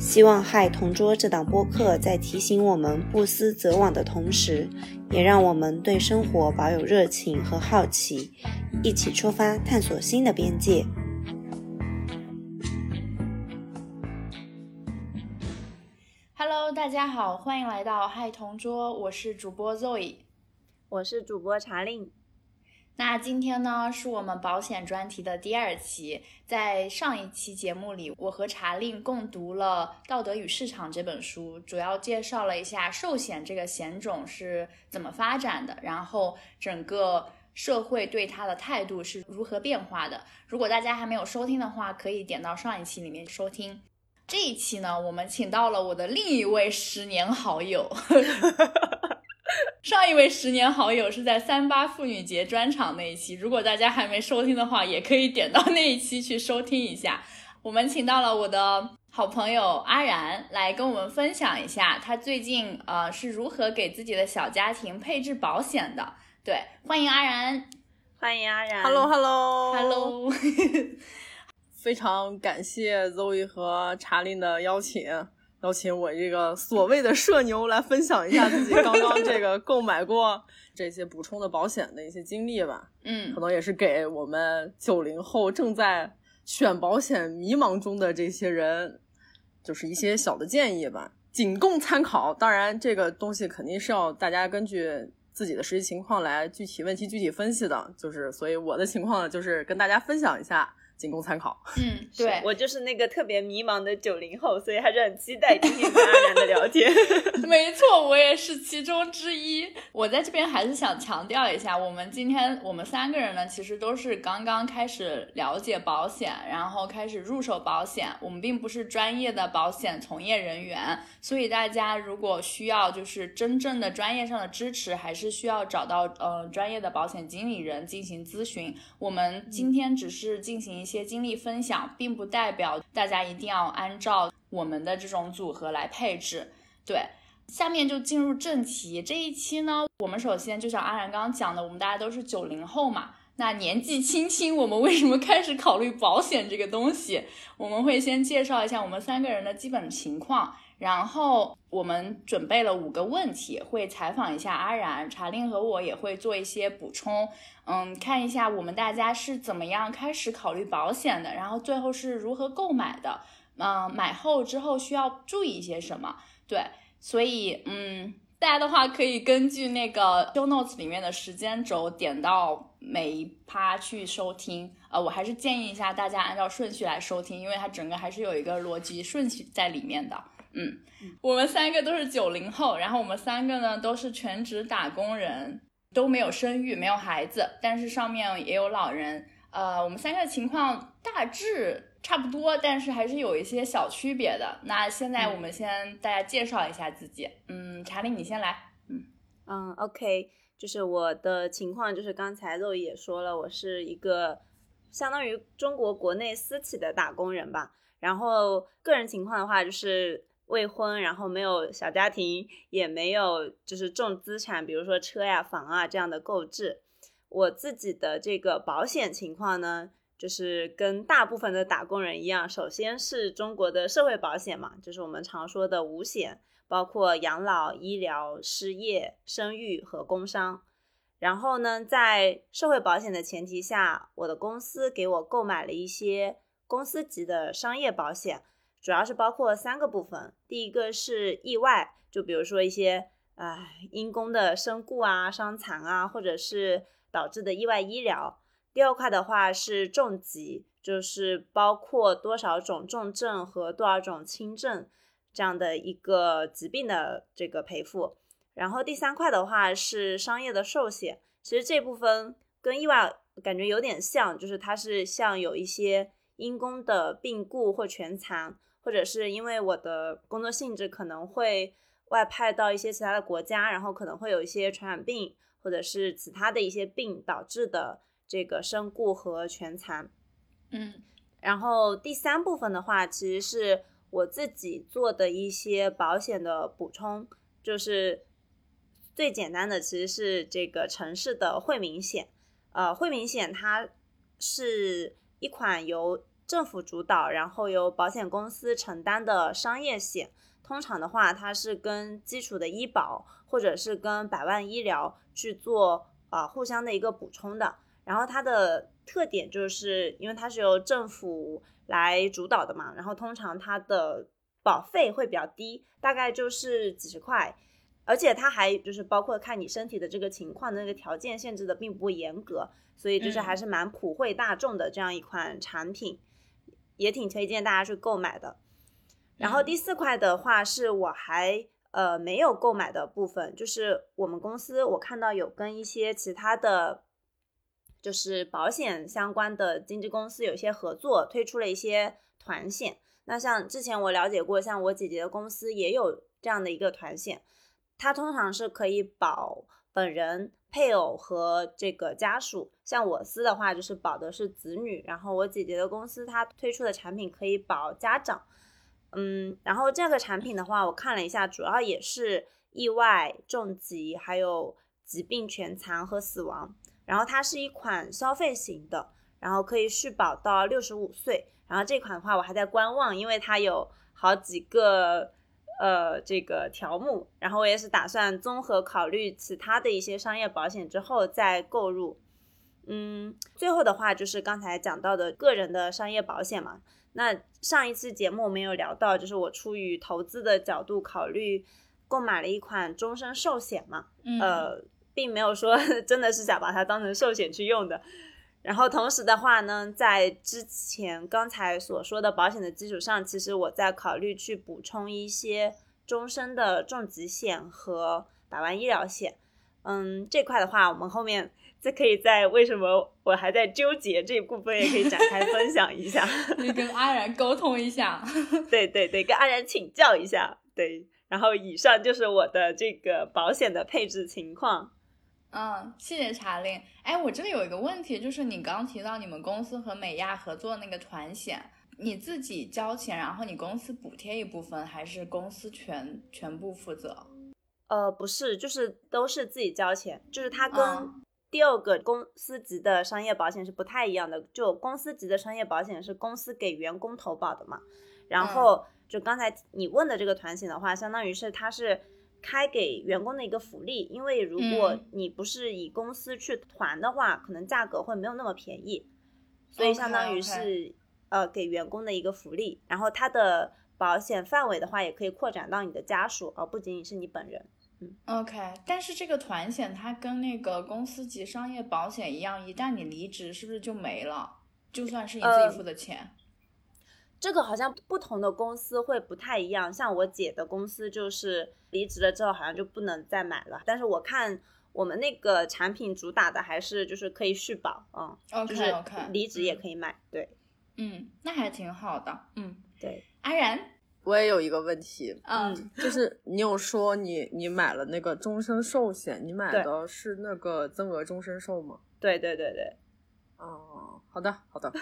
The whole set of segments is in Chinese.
希望《嗨同桌》这档播客在提醒我们不思则罔的同时，也让我们对生活保有热情和好奇，一起出发探索新的边界。Hello，大家好，欢迎来到《嗨同桌》，我是主播 Zoe，我是主播查令。那今天呢，是我们保险专题的第二期。在上一期节目里，我和查令共读了《道德与市场》这本书，主要介绍了一下寿险这个险种是怎么发展的，然后整个社会对它的态度是如何变化的。如果大家还没有收听的话，可以点到上一期里面收听。这一期呢，我们请到了我的另一位十年好友。上一位十年好友是在三八妇女节专场那一期，如果大家还没收听的话，也可以点到那一期去收听一下。我们请到了我的好朋友阿然来跟我们分享一下，他最近呃是如何给自己的小家庭配置保险的。对，欢迎阿然，欢迎阿然，Hello Hello Hello，非常感谢 Zoe 和查令的邀请。邀请我这个所谓的社牛来分享一下自己刚刚这个购买过 这些补充的保险的一些经历吧。嗯，可能也是给我们九零后正在选保险迷茫中的这些人，就是一些小的建议吧，仅供参考。当然，这个东西肯定是要大家根据自己的实际情况来具体问题具体分析的。就是，所以我的情况呢，就是跟大家分享一下。仅供参考。嗯，对我就是那个特别迷茫的九零后，所以还是很期待今天跟阿然的聊天。没错，我也是其中之一。我在这边还是想强调一下，我们今天我们三个人呢，其实都是刚刚开始了解保险，然后开始入手保险。我们并不是专业的保险从业人员，所以大家如果需要就是真正的专业上的支持，还是需要找到呃专业的保险经理人进行咨询。我们今天只是进行一。些经历分享，并不代表大家一定要按照我们的这种组合来配置。对，下面就进入正题。这一期呢，我们首先就像阿然刚刚讲的，我们大家都是九零后嘛，那年纪轻轻，我们为什么开始考虑保险这个东西？我们会先介绍一下我们三个人的基本情况。然后我们准备了五个问题，会采访一下阿然、查令和我，也会做一些补充。嗯，看一下我们大家是怎么样开始考虑保险的，然后最后是如何购买的。嗯，买后之后需要注意一些什么？对，所以嗯，大家的话可以根据那个 show notes 里面的时间轴点到每一趴去收听。呃，我还是建议一下大家按照顺序来收听，因为它整个还是有一个逻辑顺序在里面的。嗯，我们三个都是九零后，然后我们三个呢都是全职打工人，都没有生育，没有孩子，但是上面也有老人。呃，我们三个情况大致差不多，但是还是有一些小区别的。那现在我们先大家介绍一下自己。嗯，查理你先来。嗯嗯，OK，就是我的情况，就是刚才肉也说了，我是一个相当于中国国内私企的打工人吧。然后个人情况的话，就是。未婚，然后没有小家庭，也没有就是重资产，比如说车呀、房啊这样的购置。我自己的这个保险情况呢，就是跟大部分的打工人一样，首先是中国的社会保险嘛，就是我们常说的五险，包括养老、医疗、失业、生育和工伤。然后呢，在社会保险的前提下，我的公司给我购买了一些公司级的商业保险。主要是包括三个部分，第一个是意外，就比如说一些啊因公的身故啊、伤残啊，或者是导致的意外医疗。第二块的话是重疾，就是包括多少种重症和多少种轻症这样的一个疾病的这个赔付。然后第三块的话是商业的寿险，其实这部分跟意外感觉有点像，就是它是像有一些因公的病故或全残。或者是因为我的工作性质可能会外派到一些其他的国家，然后可能会有一些传染病或者是其他的一些病导致的这个身故和全残。嗯然后第三部分的话，其实是我自己做的一些保险的补充，就是最简单的其实是这个城市的惠民险。呃，惠民险它是一款由政府主导，然后由保险公司承担的商业险。通常的话，它是跟基础的医保或者是跟百万医疗去做啊、呃互相的一个补充的。然后它的特点就是因为它是由政府来主导的嘛，然后通常它的保费会比较低，大概就是几十块，而且它还就是包括看你身体的这个情况的那个条件限制的并不严格，所以就是还是蛮普惠大众的这样一款产品，也挺推荐大家去购买的。然后第四块的话是我还呃没有购买的部分，就是我们公司我看到有跟一些其他的，就是保险相关的经纪公司有一些合作，推出了一些团险。那像之前我了解过，像我姐姐的公司也有这样的一个团险，它通常是可以保本人、配偶和这个家属。像我司的话，就是保的是子女，然后我姐姐的公司它推出的产品可以保家长。嗯，然后这个产品的话，我看了一下，主要也是意外、重疾，还有疾病全残和死亡。然后它是一款消费型的，然后可以续保到六十五岁。然后这款的话，我还在观望，因为它有好几个呃这个条目，然后我也是打算综合考虑其他的一些商业保险之后再购入。嗯，最后的话就是刚才讲到的个人的商业保险嘛。那上一次节目我们有聊到，就是我出于投资的角度考虑购买了一款终身寿险嘛，嗯呃，并没有说 真的是想把它当成寿险去用的。然后同时的话呢，在之前刚才所说的保险的基础上，其实我在考虑去补充一些终身的重疾险和百万医疗险。嗯，这块的话，我们后面再可以在为什么我还在纠结这一部分，也可以展开分享一下。你跟安然沟通一下。对对对，跟安然请教一下。对，然后以上就是我的这个保险的配置情况。嗯，谢谢查令。哎，我这里有一个问题，就是你刚提到你们公司和美亚合作那个团险，你自己交钱，然后你公司补贴一部分，还是公司全全部负责？呃，不是，就是都是自己交钱，就是它跟嗯第二个公司级的商业保险是不太一样的。就公司级的商业保险是公司给员工投保的嘛，然后就刚才你问的这个团险的话，相当于是它是开给员工的一个福利，因为如果嗯你不是以公司去团的话，可能价格会没有那么便宜，所以相当于是呃给员工的一个福利，然后它的保险范围的话也可以扩展到你的家属，而不仅仅是你本人。嗯 OK，但是这个团险它跟那个公司级商业保险一样，一旦你离职，是不是就没了？就算是你自呃己付的钱。这个好像不同的公司会不太一样，像我姐的公司就是离职了之后好像就不能再买了，但是我看我们那个产品主打的还是就是可以续保，嗯，就是离职也可以买，对。嗯，那还挺好的。嗯，对，安然，我也有一个问题，嗯，就是你有说你你买了那个终身寿险，你买的是那个增额终身寿吗？对对对对，哦，好的好的，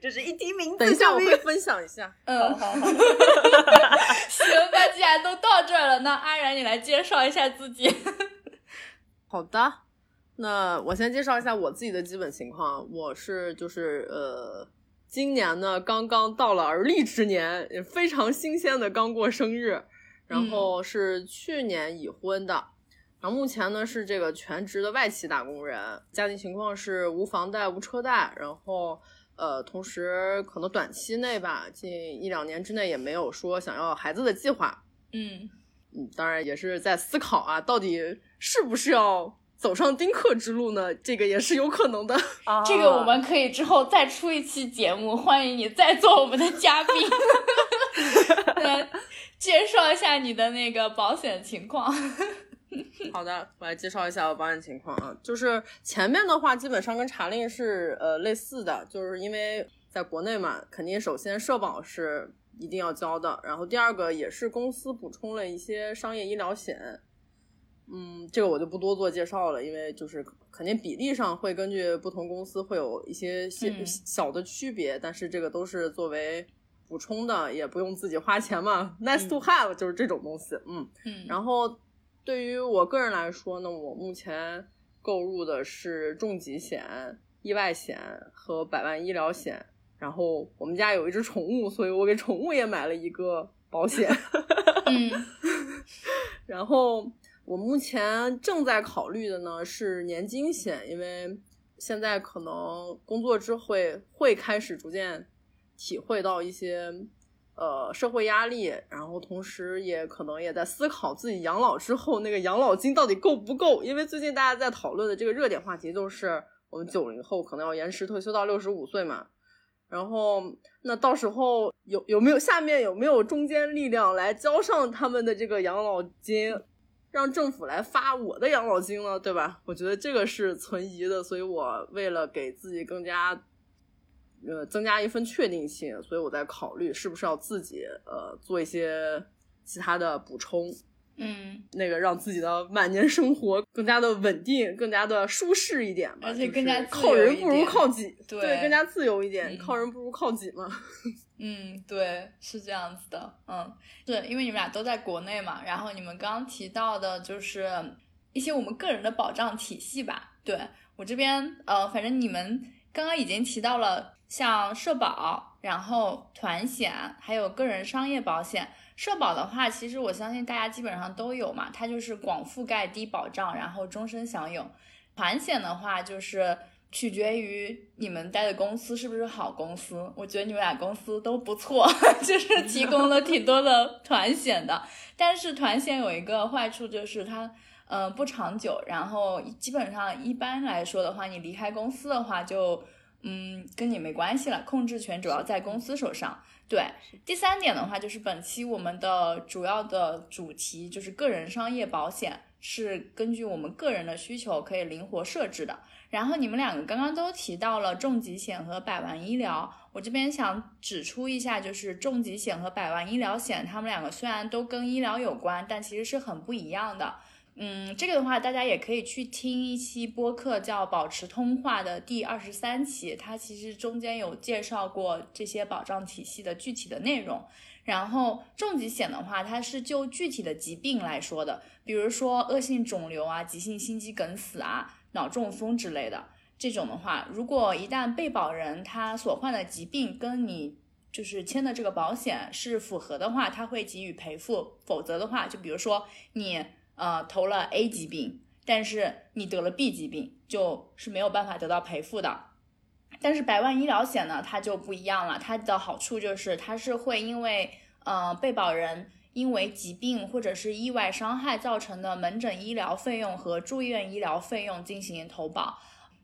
就 是一提名字等一下我会分享一下。嗯，好好好 行，那既然都到这儿了，那安然你来介绍一下自己。好的，那我先介绍一下我自己的基本情况。我是就是呃，今年呢刚刚到了而立之年，也非常新鲜的刚过生日，然后是去年已婚的。然后目前呢是这个全职的外企打工人，家庭情况是无房贷无车贷，然后呃，同时可能短期内吧，近一两年之内也没有说想要孩子的计划。嗯嗯，当然也是在思考啊，到底是不是要走上丁克之路呢？这个也是有可能的。啊这个我们可以之后再出一期节目，欢迎你再做我们的嘉宾，来介绍一下你的那个保险情况。好的，我来介绍一下我保险情况啊，就是前面的话基本上跟查令是呃类似的，就是因为在国内嘛，肯定首先社保是一定要交的。然后第二个也是公司补充了一些商业医疗险，嗯，这个我就不多做介绍了，因为就是肯定比例上会根据不同公司会有一些些嗯。小的区别，但是这个都是作为补充的，也不用自己花钱嘛，nice to have 就是这种东西，嗯。嗯，然后对于我个人来说呢，我目前购入的是重疾险、意外险和百万医疗险。然后我们家有一只宠物，所以我给宠物也买了一个保险。嗯 然后我目前正在考虑的呢是年金险，因为现在可能工作之后会会开始逐渐体会到一些呃社会压力，然后同时也可能也在思考自己养老之后那个养老金到底够不够，因为最近大家在讨论的这个热点话题就是我们九零后可能要延迟退休到六十五岁嘛。然后，那到时候有有没有下面有没有中间力量来交上他们的这个养老金，让政府来发我的养老金呢？对吧？我觉得这个是存疑的，所以我为了给自己更加呃增加一份确定性，所以我在考虑是不是要自己呃做一些其他的补充。嗯，那个让自己的晚年生活更加的稳定，更加的舒适一点吧，而且更加就是靠人不如靠己，对更加自由一点，嗯靠人不如靠己嘛。嗯，对，是这样子的，嗯，是因为你们俩都在国内嘛，然后你们刚刚提到的就是一些我们个人的保障体系吧。对我这边，呃，反正你们刚刚已经提到了像社保，然后团险，还有个人商业保险。社保的话，其实我相信大家基本上都有嘛，它就是广覆盖、低保障，然后终身享有。团险的话，就是取决于你们待的公司是不是好公司。我觉得你们俩公司都不错，就是提供了挺多的团险的。但是团险有一个坏处，就是它嗯不长久，然后基本上一般来说的话，你离开公司的话就嗯跟你没关系了，控制权主要在公司手上。对，第三点的话就是本期我们的主要的主题就是个人商业保险，是根据我们个人的需求可以灵活设置的。然后你们两个刚刚都提到了重疾险和百万医疗，我这边想指出一下，就是重疾险和百万医疗险，它们两个虽然都跟医疗有关，但其实是很不一样的。嗯，这个的话，大家也可以去听一期播客，叫《保持通话》的第二十三期，它其实中间有介绍过这些保障体系的具体的内容。然后重疾险的话，它是就具体的疾病来说的，比如说恶性肿瘤啊、急性心肌梗死啊、脑中风之类的。这种的话，如果一旦被保人他所患的疾病跟你就是签的这个保险是符合的话，他会给予赔付；否则的话，就比如说你呃投了 A 疾病，但是你得了 B 疾病，就是没有办法得到赔付的。但是百万医疗险呢，它就不一样了，它的好处就是它是会因为呃被保人因为疾病或者是意外伤害造成的门诊医疗费用和住院医疗费用进行投保，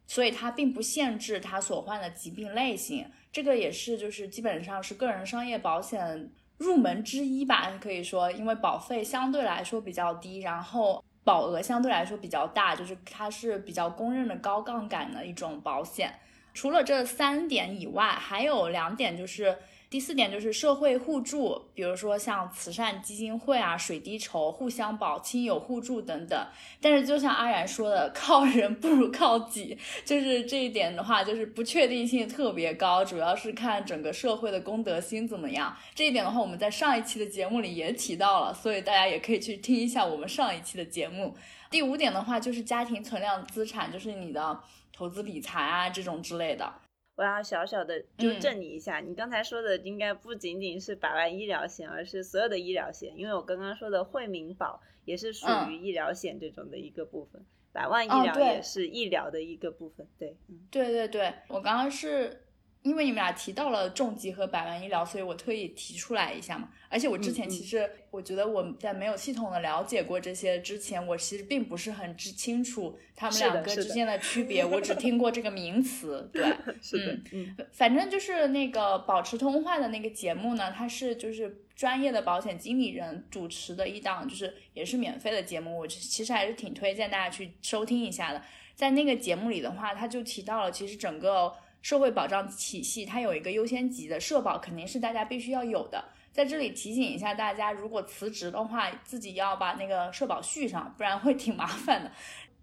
所以它并不限制他所患的疾病类型。这个也是就是基本上是个人商业保险入门之一吧，可以说，因为保费相对来说比较低，然后保额相对来说比较大，就是它是比较公认的高杠杆的一种保险。除了这三点以外，还有两点，就是第四点就是社会互助，比如说像慈善基金会啊、水滴筹、互相保、亲友互助等等。但是就像阿然说的，靠人不如靠己，就是这一点的话，就是不确定性特别高，主要是看整个社会的公德心怎么样。这一点的话，我们在上一期的节目里也提到了，所以大家也可以去听一下我们上一期的节目。第五点的话，就是家庭存量资产，就是你的投资理财啊这种之类的。我要小小的纠正你一下，你刚才说的应该不仅仅是百万医疗险，而是所有的医疗险，因为我刚刚说的惠民保也是属于医疗险这种的一个部分，百万医疗也是医疗的一个部分，对，嗯，对对对，我刚刚是因为你们俩提到了重疾和百万医疗，所以我特意提出来一下嘛。而且我之前其实，我觉得我在没有系统的了解过这些之前，我其实并不是很知清楚他们两个之间的区别，我只听过这个名词。对，是的，嗯反正就是那个保持通话的那个节目呢，它是就是专业的保险经理人主持的一档，就是也是免费的节目，我其实还是挺推荐大家去收听一下的。在那个节目里的话，他就提到了，其实整个社会保障体系它有一个优先级的，社保肯定是大家必须要有的。在这里提醒一下大家，如果辞职的话，自己要把那个社保续上，不然会挺麻烦的。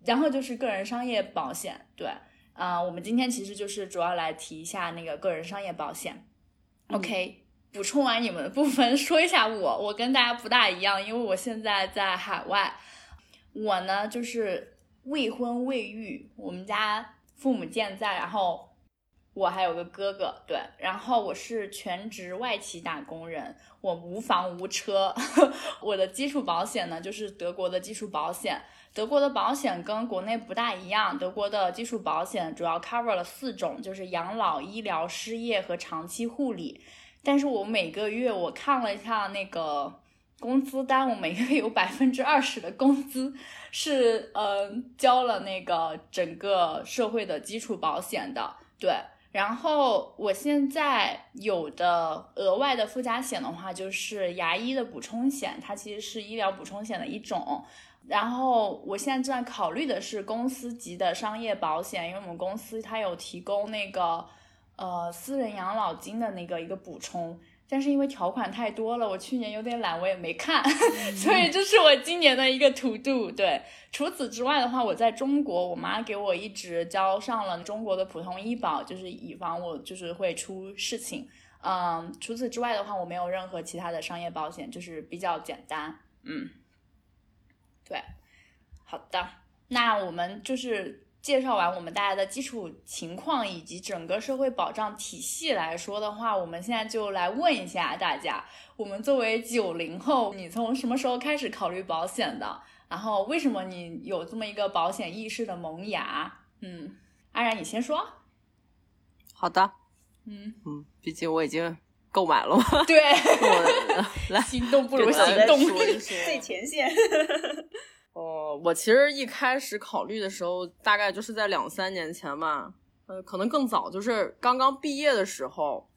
然后就是个人商业保险，对，啊、我们今天其实就是主要来提一下那个个人商业保险。OK，补充完你们的部分，说一下我，我跟大家不大一样，因为我现在在海外，我呢就是未婚未育，我们家父母健在，然后我还有个哥哥，对，然后我是全职外企打工人，我无房无车，我的基础保险呢就是德国的基础保险，德国的保险跟国内不大一样，德国的基础保险主要 cover 了四种，就是养老、医疗、失业和长期护理。但是我每个月我看了一下那个工资单，我每个月有百分之二十的工资是呃交了那个整个社会的基础保险的，对。然后我现在有的额外的附加险的话，就是牙医的补充险，它其实是医疗补充险的一种。然后我现在正在考虑的是公司级的商业保险，因为我们公司它有提供那个呃私人养老金的那个一个补充，但是因为条款太多了，我去年有点懒，我也没看，所以这是我今年的一个 to do。对，除此之外的话，我在中国，我妈给我一直交上了中国的普通医保，就是以防我就是会出事情。嗯，除此之外的话，我没有任何其他的商业保险，就是比较简单。嗯，对，好的，那我们就是介绍完我们大家的基础情况以及整个社会保障体系来说的话，我们现在就来问一下大家，我们作为九零后，你从什么时候开始考虑保险的？然后为什么你有这么一个保险意识的萌芽？嗯，安然你先说。好的，嗯，嗯，毕竟我已经购买了嘛，对，我来。心动不如行动。最前线。哦，我其实一开始考虑的时候，大概就是在两三年前吧，呃，可能更早，就是刚刚毕业的时候，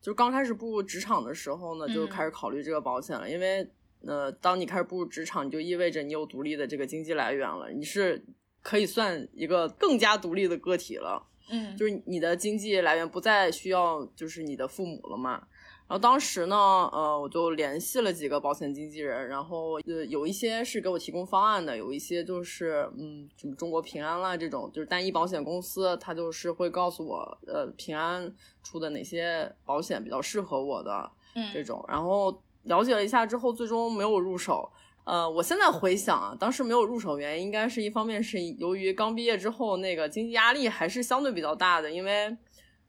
就刚开始步入职场的时候呢，就嗯开始考虑这个保险了。因为，呃，当你开始步入职场，你就意味着你有独立的这个经济来源了，你是可以算一个更加独立的个体了。嗯，就是你的经济来源不再需要就是你的父母了嘛。然后当时呢，呃，我就联系了几个保险经纪人，然后呃，有一些是给我提供方案的，有一些就是嗯，什么中国平安啦这种，就是单一保险公司，它就是会告诉我，呃，平安出的哪些保险比较适合我的这嗯种。然后了解了一下之后，最终没有入手。呃，我现在回想啊，当时没有入手原因，应该是一方面是由于刚毕业之后那个经济压力还是相对比较大的，因为，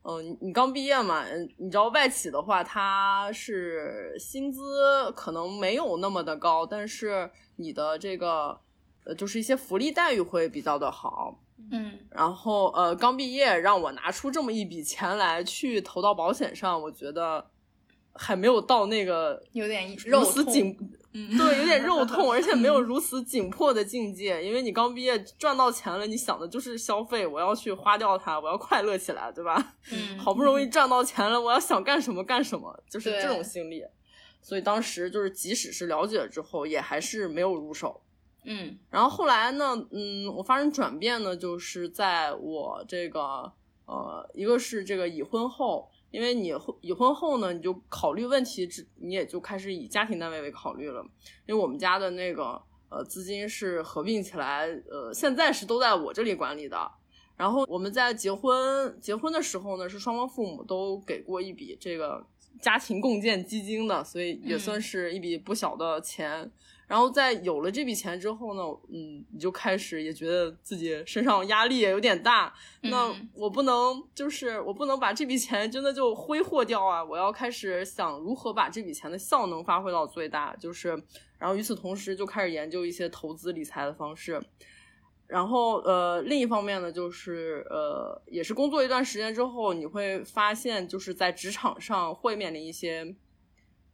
嗯、你你刚毕业嘛，嗯，你知道外企的话，它是薪资可能没有那么的高，但是你的这个呃，就是一些福利待遇会比较的好。嗯然后呃，刚毕业让我拿出这么一笔钱来去投到保险上，我觉得还没有到那个有点如肉丝紧，嗯对，有点肉痛，而且没有如此紧迫的境界。因为你刚毕业赚到钱了，你想的就是消费，我要去花掉它，我要快乐起来，对吧？嗯，好不容易赚到钱了，我要想干什么干什么，就是这种心理。所以当时就是，即使是了解了之后，也还是没有入手。嗯然后后来呢，嗯，我发生转变呢，就是在我这个呃，一个是这个已婚后，因为你后已婚后呢，你就考虑问题只，你也就开始以家庭单位为考虑了，因为我们家的那个呃资金是合并起来，呃，现在是都在我这里管理的。然后我们在结婚结婚的时候呢，是双方父母都给过一笔这个家庭共建基金的，所以也嗯算是一笔不小的钱。然后在有了这笔钱之后呢，嗯，你就开始也觉得自己身上压力也有点大。那嗯我不能就是我不能把这笔钱真的就挥霍掉啊！我要开始想如何把这笔钱的效能发挥到最大，就是然后与此同时就开始研究一些投资理财的方式。然后呃，另一方面呢，就是呃，也是工作一段时间之后，你会发现就是在职场上会面临一些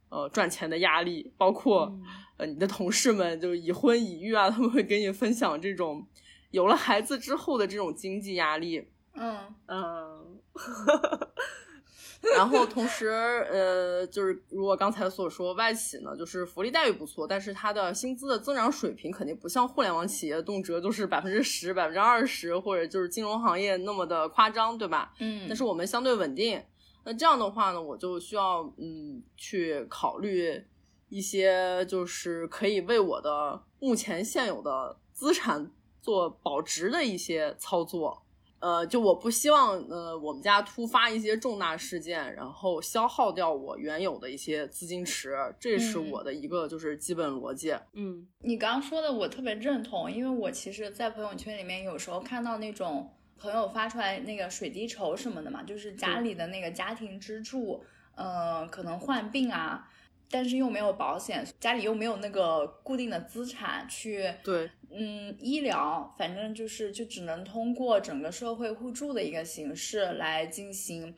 呃赚钱的压力，包括、呃你的同事们就是已婚已育啊，他们会跟你分享这种有了孩子之后的这种经济压力。嗯嗯，然后同时，呃，就是如我刚才所说，外企呢，就是福利待遇不错，但是它的薪资的增长水平肯定不像互联网企业动辄就是百分之十、百分之二十，或者就是金融行业那么的夸张，对吧？嗯，但是我们相对稳定。那这样的话呢，我就需要嗯去考虑一些就是可以为我的目前现有的资产做保值的一些操作。呃，就我不希望呃我们家突发一些重大事件，然后消耗掉我原有的一些资金池，这是我的一个就是基本逻辑。嗯，你刚刚说的我特别认同，因为我其实，在朋友圈里面有时候看到那种朋友发出来那个水滴筹什么的嘛，就是家里的那个家庭支柱，呃，可能患病啊。但是又没有保险，家里又没有那个固定的资产去，对，嗯，医疗，反正就是就只能通过整个社会互助的一个形式来进行，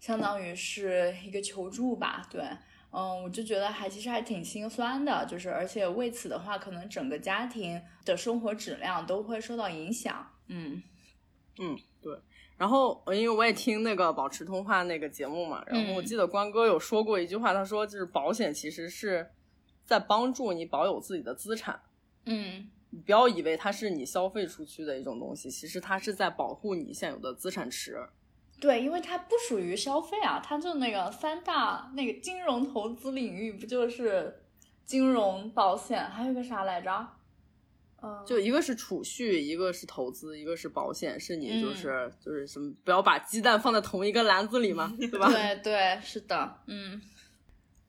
相当于是一个求助吧，对，嗯，我就觉得还其实还挺心酸的，就是而且为此的话，可能整个家庭的生活质量都会受到影响，嗯，嗯，对。然后，因为我也听那个保持通话那个节目嘛，然后我记得关哥有说过一句话，他说就是保险其实是在帮助你保有自己的资产，嗯，你不要以为它是你消费出去的一种东西，其实它是在保护你现有的资产池。对，因为它不属于消费啊，它就那个三大那个金融投资领域不就是金融、保险，还有个啥来着？就一个是储蓄，一个是投资，一个是保险，是你就是就是什么，不要把鸡蛋放在同一个篮子里嘛，对吧？对对，是的，嗯。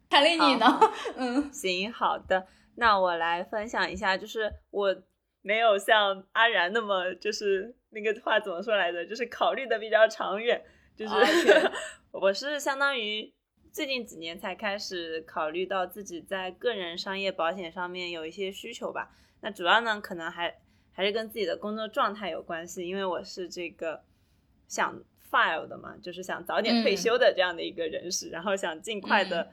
凯丽，你 呢？嗯，行，好的，那我来分享一下，就是我没有像阿然那么，就是那个话怎么说来着？就是考虑的比较长远，就是 我是相当于最近几年才开始考虑到自己在个人商业保险上面有一些需求吧。那主要呢，可能还还是跟自己的工作状态有关系，因为我是这个想 file 的嘛，就是想早点退休的这样的一个人士，然后想尽快的，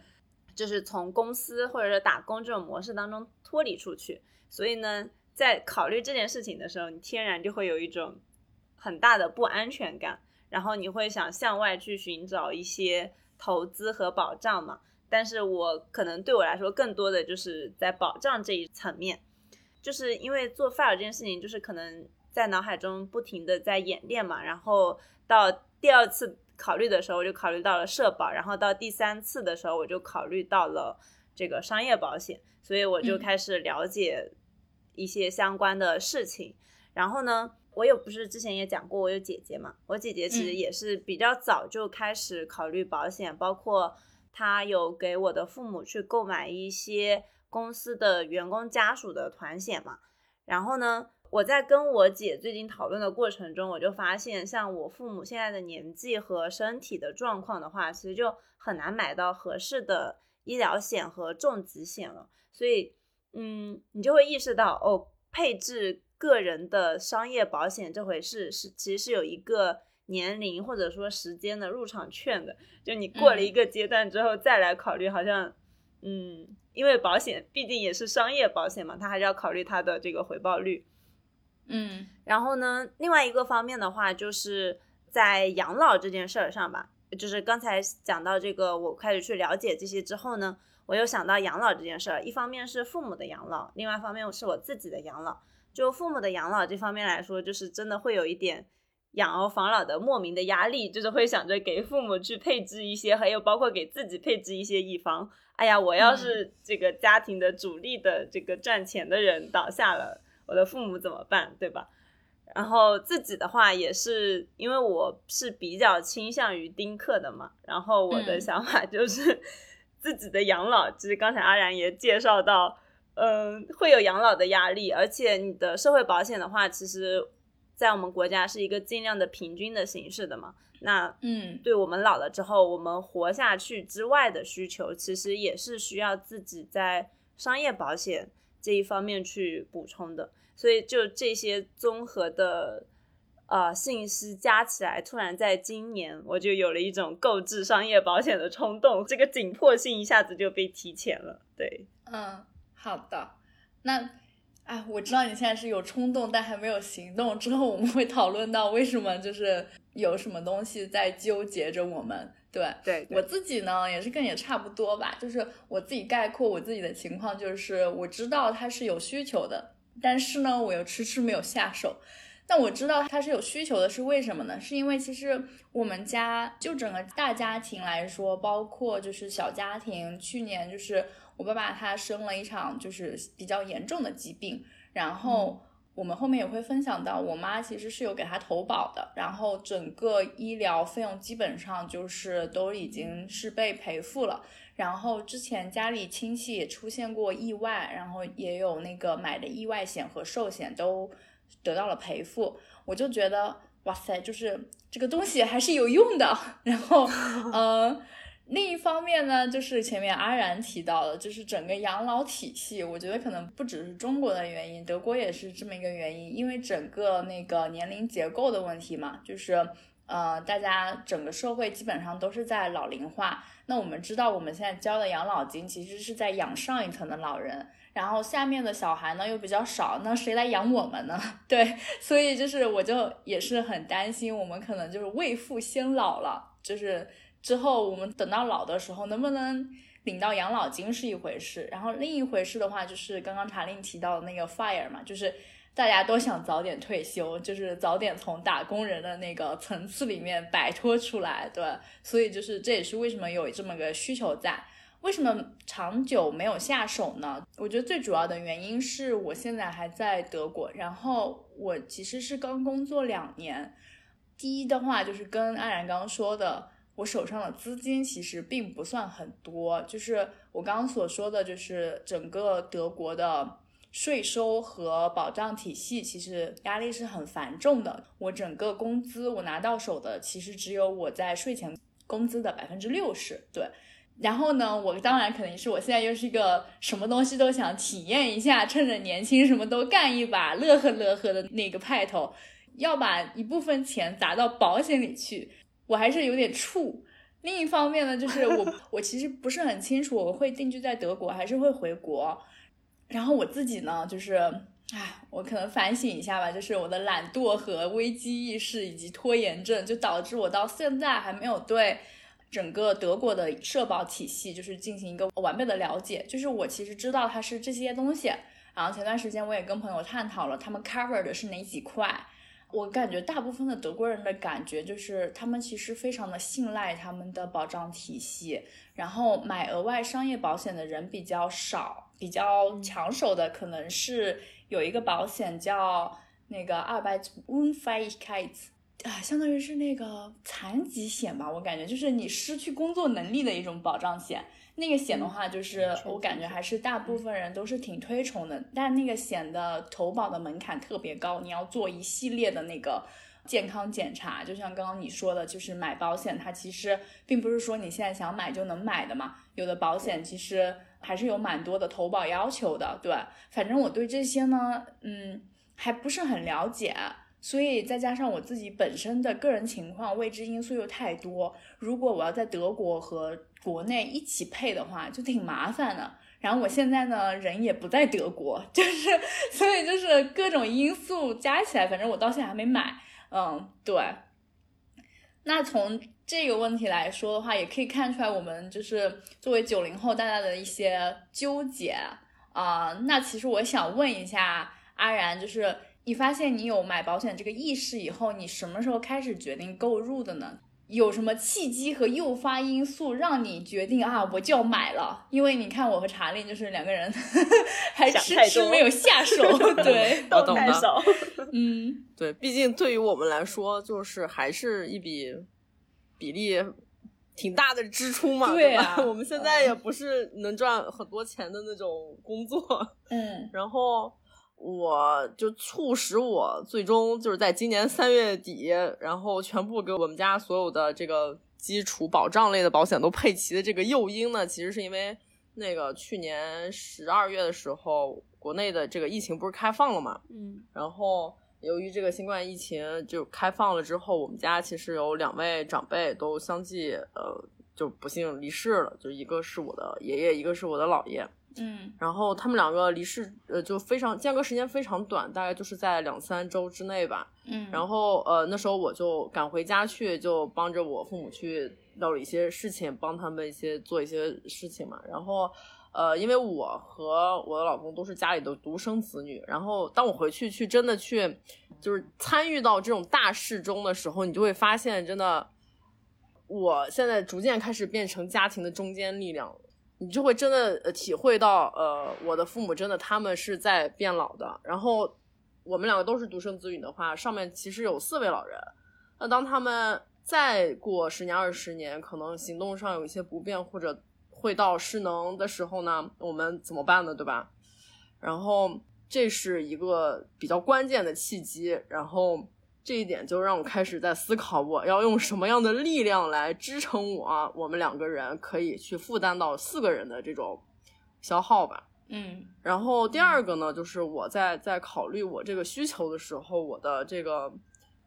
就是从公司或者是打工这种模式当中脱离出去。所以呢，在考虑这件事情的时候，你天然就会有一种很大的不安全感，然后你会想向外去寻找一些投资和保障嘛。但是我可能对我来说，更多的就是在保障这一层面。就是因为做 file 这件事情，就是可能在脑海中不停的在演练嘛，然后到第二次考虑的时候，我就考虑到了社保，然后到第三次的时候，我就考虑到了这个商业保险，所以我就开始了解一些相关的事情。然后呢，我有不是之前也讲过，我有姐姐嘛，我姐姐其实也是比较早就开始考虑保险，包括她有给我的父母去购买一些。公司的员工家属的团险嘛，然后呢，我在跟我姐最近讨论的过程中，我就发现，像我父母现在的年纪和身体的状况的话，其实就很难买到合适的医疗险和重疾险了。所以，嗯，你就会意识到，哦，配置个人的商业保险这回事是其实是有一个年龄或者说时间的入场券的，就你过了一个阶段之后再来考虑，好像，嗯。因为保险毕竟也是商业保险嘛，它还是要考虑它的这个回报率。嗯，然后呢，另外一个方面的话，就是在养老这件事儿上吧，就是刚才讲到这个，我开始去了解这些之后呢，我又想到养老这件事儿，一方面是父母的养老，另外一方面是我自己的养老。就父母的养老这方面来说，就是真的会有一点养儿防老的莫名的压力，就是会想着给父母去配置一些，还有包括给自己配置一些以防。哎呀，我要是这个家庭的主力的这个赚钱的人倒下了，我的父母怎么办，对吧？然后自己的话也是，因为我是比较倾向于丁克的嘛，然后我的想法就是自己的养老，其实刚才阿然也介绍到，嗯，会有养老的压力，而且你的社会保险的话，其实在我们国家是一个尽量的平均的形式的嘛。那嗯，对我们老了之后，我们活下去之外的需求，其实也是需要自己在商业保险这一方面去补充的。所以就这些综合的呃信息加起来，突然在今年我就有了一种购置商业保险的冲动，这个紧迫性一下子就被提前了。对，嗯，好的，那。哎，我知道你现在是有冲动，但还没有行动。之后我们会讨论到为什么就是有什么东西在纠结着我们。对，对我自己呢也是跟也差不多吧。就是我自己概括我自己的情况，就是我知道他是有需求的，但是呢我又迟迟没有下手。但我知道他是有需求的，是为什么呢？是因为其实我们家就整个大家庭来说，包括就是小家庭，去年就是我爸爸他生了一场就是比较严重的疾病，然后我们后面也会分享到，我妈其实是有给他投保的，然后整个医疗费用基本上就是都已经是被赔付了。然后之前家里亲戚也出现过意外，然后也有那个买的意外险和寿险都。得到了赔付，我就觉得哇塞，就是这个东西还是有用的。然后，呃，另一方面呢，就是前面阿然提到的，就是整个养老体系，我觉得可能不只是中国的原因，德国也是这么一个原因，因为整个那个年龄结构的问题嘛，就是呃，大家整个社会基本上都是在老龄化。那我们知道，我们现在交的养老金其实是在养上一层的老人。然后下面的小孩呢又比较少，那谁来养我们呢？对，所以就是我就也是很担心，我们可能就是未富先老了，就是之后我们等到老的时候能不能领到养老金是一回事，然后另一回事的话就是刚刚查令提到的那个 fire 嘛，就是大家都想早点退休，就是早点从打工人的那个层次里面摆脱出来，对，所以就是这也是为什么有这么个需求在。为什么长久没有下手呢？我觉得最主要的原因是我现在还在德国，然后我其实是刚工作两年。第一的话就是跟安然刚刚说的，我手上的资金其实并不算很多，就是我刚刚所说的，就是整个德国的税收和保障体系其实压力是很繁重的。我整个工资我拿到手的其实只有我在税前工资的百分之六十，对。然后呢，我当然肯定是我现在又是一个什么东西都想体验一下，趁着年轻什么都干一把，乐呵乐呵的那个派头，要把一部分钱砸到保险里去，我还是有点怵。另一方面呢，就是我 我其实不是很清楚我会定居在德国还是会回国。然后我自己呢，就是唉，我可能反省一下吧，就是我的懒惰和危机意识以及拖延症，就导致我到现在还没有对。整个德国的社保体系就是进行一个完备的了解，就是我其实知道它是这些东西，然后前段时间我也跟朋友探讨了，他们 cover 的是哪几块，我感觉大部分的德国人的感觉就是他们其实非常的信赖他们的保障体系，然后买额外商业保险的人比较少，比较抢手的可能是有一个保险叫那个 Arbeitsunfähigkeit。啊，相当于是那个残疾险吧，我感觉就是你失去工作能力的一种保障险。那个险的话，就是我感觉还是大部分人都是挺推崇的。但那个险的投保的门槛特别高，你要做一系列的那个健康检查。就像刚刚你说的，就是买保险，它其实并不是说你现在想买就能买的嘛。有的保险其实还是有蛮多的投保要求的。对，反正我对这些呢，嗯，还不是很了解。所以再加上我自己本身的个人情况，未知因素又太多。如果我要在德国和国内一起配的话，就挺麻烦的。然后我现在呢，人也不在德国，就是 所以就是各种因素加起来，反正我到现在还没买。嗯，对。那从这个问题来说的话，也可以看出来我们就是作为九零后大家的一些纠结啊。那其实我想问一下阿然，就是。你发现你有买保险这个意识以后，你什么时候开始决定购入的呢？有什么契机和诱发因素让你决定啊，我就要买了？因为你看我和查令就是两个人 还迟迟没有下手，对，我懂的。嗯，对，毕竟对于我们来说，就是还是一笔比例挺大的支出嘛，对吧？我们现在也不是能赚很多钱的那种工作，嗯，然后。我就促使我最终就是在今年三月底，然后全部给我们家所有的这个基础保障类的保险都配齐的这个诱因呢，其实是因为那个去年十二月的时候，国内的这个疫情不是开放了嘛，嗯，然后由于这个新冠疫情就开放了之后，我们家其实有两位长辈都相继呃就不幸离世了，就一个是我的爷爷，一个是我的姥爷。嗯，然后他们两个离世，呃，就非常间隔时间非常短，大概就是在两三周之内吧。嗯，然后呃，那时候我就赶回家去，就帮着我父母去料理一些事情，帮他们一些做一些事情嘛。然后呃，因为我和我的老公都是家里的独生子女，然后当我回去去真的去就是参与到这种大事中的时候，你就会发现，真的，我现在逐渐开始变成家庭的中坚力量，你就会真的体会到，呃，我的父母真的他们是在变老的，然后我们两个都是独生子女的话，上面其实有四位老人，那当他们再过十年二十年，可能行动上有一些不便或者。会到失能的时候呢，我们怎么办呢？对吧？然后这是一个比较关键的契机，然后这一点就让我开始在思考，我要用什么样的力量来支撑我，我们两个人可以去负担到四个人的这种消耗吧。嗯，然后第二个呢，就是我在在考虑我这个需求的时候，我的这个。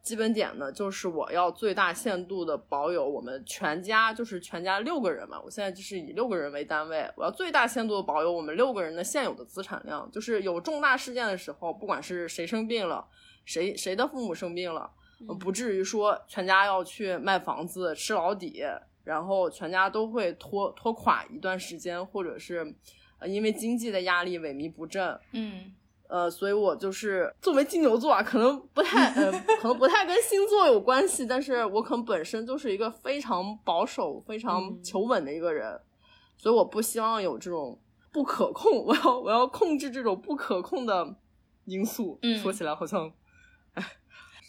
基本点呢，就是我要最大限度的保有我们全家，就是全家六个人嘛。我现在就是以六个人为单位，我要最大限度的保有我们六个人的现有的资产量。就是有重大事件的时候，不管是谁生病了，谁谁的父母生病了，不至于说全家要去卖房子吃老底，然后全家都会拖拖垮一段时间，或者是因为经济的压力萎靡不振。嗯。呃，所以我就是作为金牛座啊，可能不太，呃，可能不太跟星座有关系，但是我可能本身就是一个非常保守、非常求稳的一个人，所以我不希望有这种不可控，我要我要控制这种不可控的因素。说起来好像。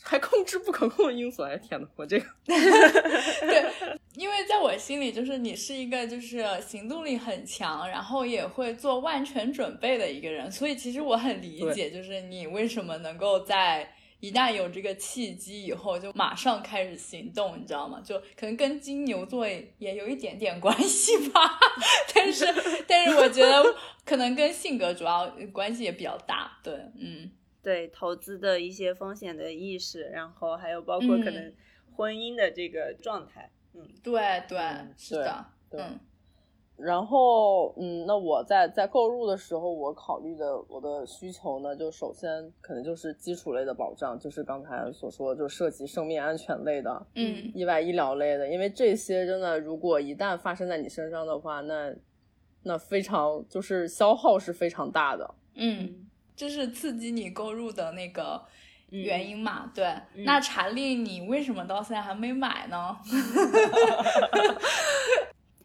还控制不可控的因素，哎天呐，我这个，对，因为在我心里，就是你是一个就是行动力很强，然后也会做万全准备的一个人，所以其实我很理解，就是你为什么能够在一旦有这个契机以后，就马上开始行动，你知道吗？就可能跟金牛座也有一点点关系吧，但是但是我觉得可能跟性格主要关系也比较大，对，嗯。对投资的一些风险的意识，然后还有包括可能婚姻的这个状态，嗯，对对是的，嗯，然后嗯，那我在在购入的时候，我考虑的我的需求呢，就首先可能就是基础类的保障，就是刚才所说，就涉及生命安全类的，嗯，意外医疗类的，因为这些真的如果一旦发生在你身上的话，那那非常就是消耗是非常大的，嗯。这是刺激你购入的那个原因嘛？对，那查理，你为什么到现在还没买呢？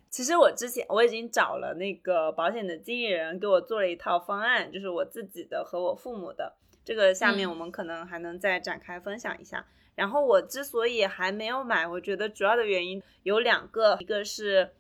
其实我之前我已经找了那个保险的经纪人，给我做了一套方案，就是我自己的和我父母的。这个下面我们可能还能再展开分享一下。然后我之所以还没有买，我觉得主要的原因有两个，一个是。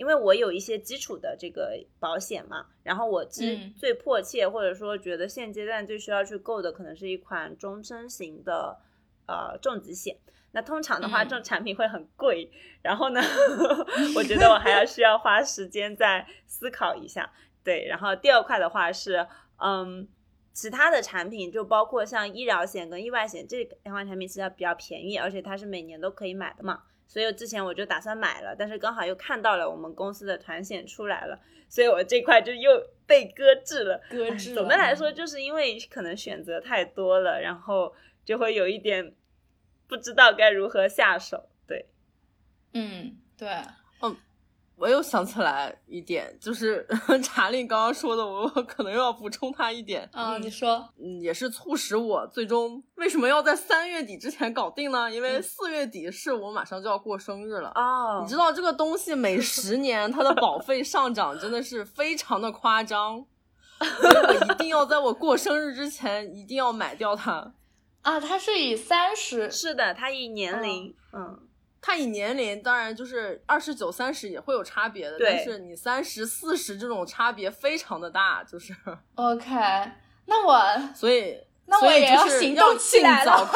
因为我有一些基础的这个保险嘛，然后我最最迫切或者说觉得现阶段最需要去购的，可能是一款终身型的呃重疾险。那通常的话，这种产品会很贵，然后呢，我觉得我还要需要花时间再思考一下。对，然后第二块的话是，嗯，其他的产品就包括像医疗险跟意外险这两款产品，是要比较便宜，而且它是每年都可以买的嘛。所以之前我就打算买了，但是刚好又看到了我们公司的团险出来了，所以我这块就又被搁置了。搁置。总的来说，就是因为可能选择太多了，然后就会有一点不知道该如何下手。对，嗯，对。我又想起来一点，就是 查令刚刚说的，我可能又要补充他一点啊。你说，嗯，也是促使我最终为什么要在三月底之前搞定呢？因为四月底是我马上就要过生日了哦。你知道这个东西每十年它的保费上涨真的是非常的夸张，所以我一定要在我过生日之前一定要买掉它啊。它是以三十，是的，它以年龄，嗯。它以年龄，当然就是二十九、三十也会有差别的，但是你三十四十这种差别非常的大，就是。OK，那我所以那我也要行动起来了。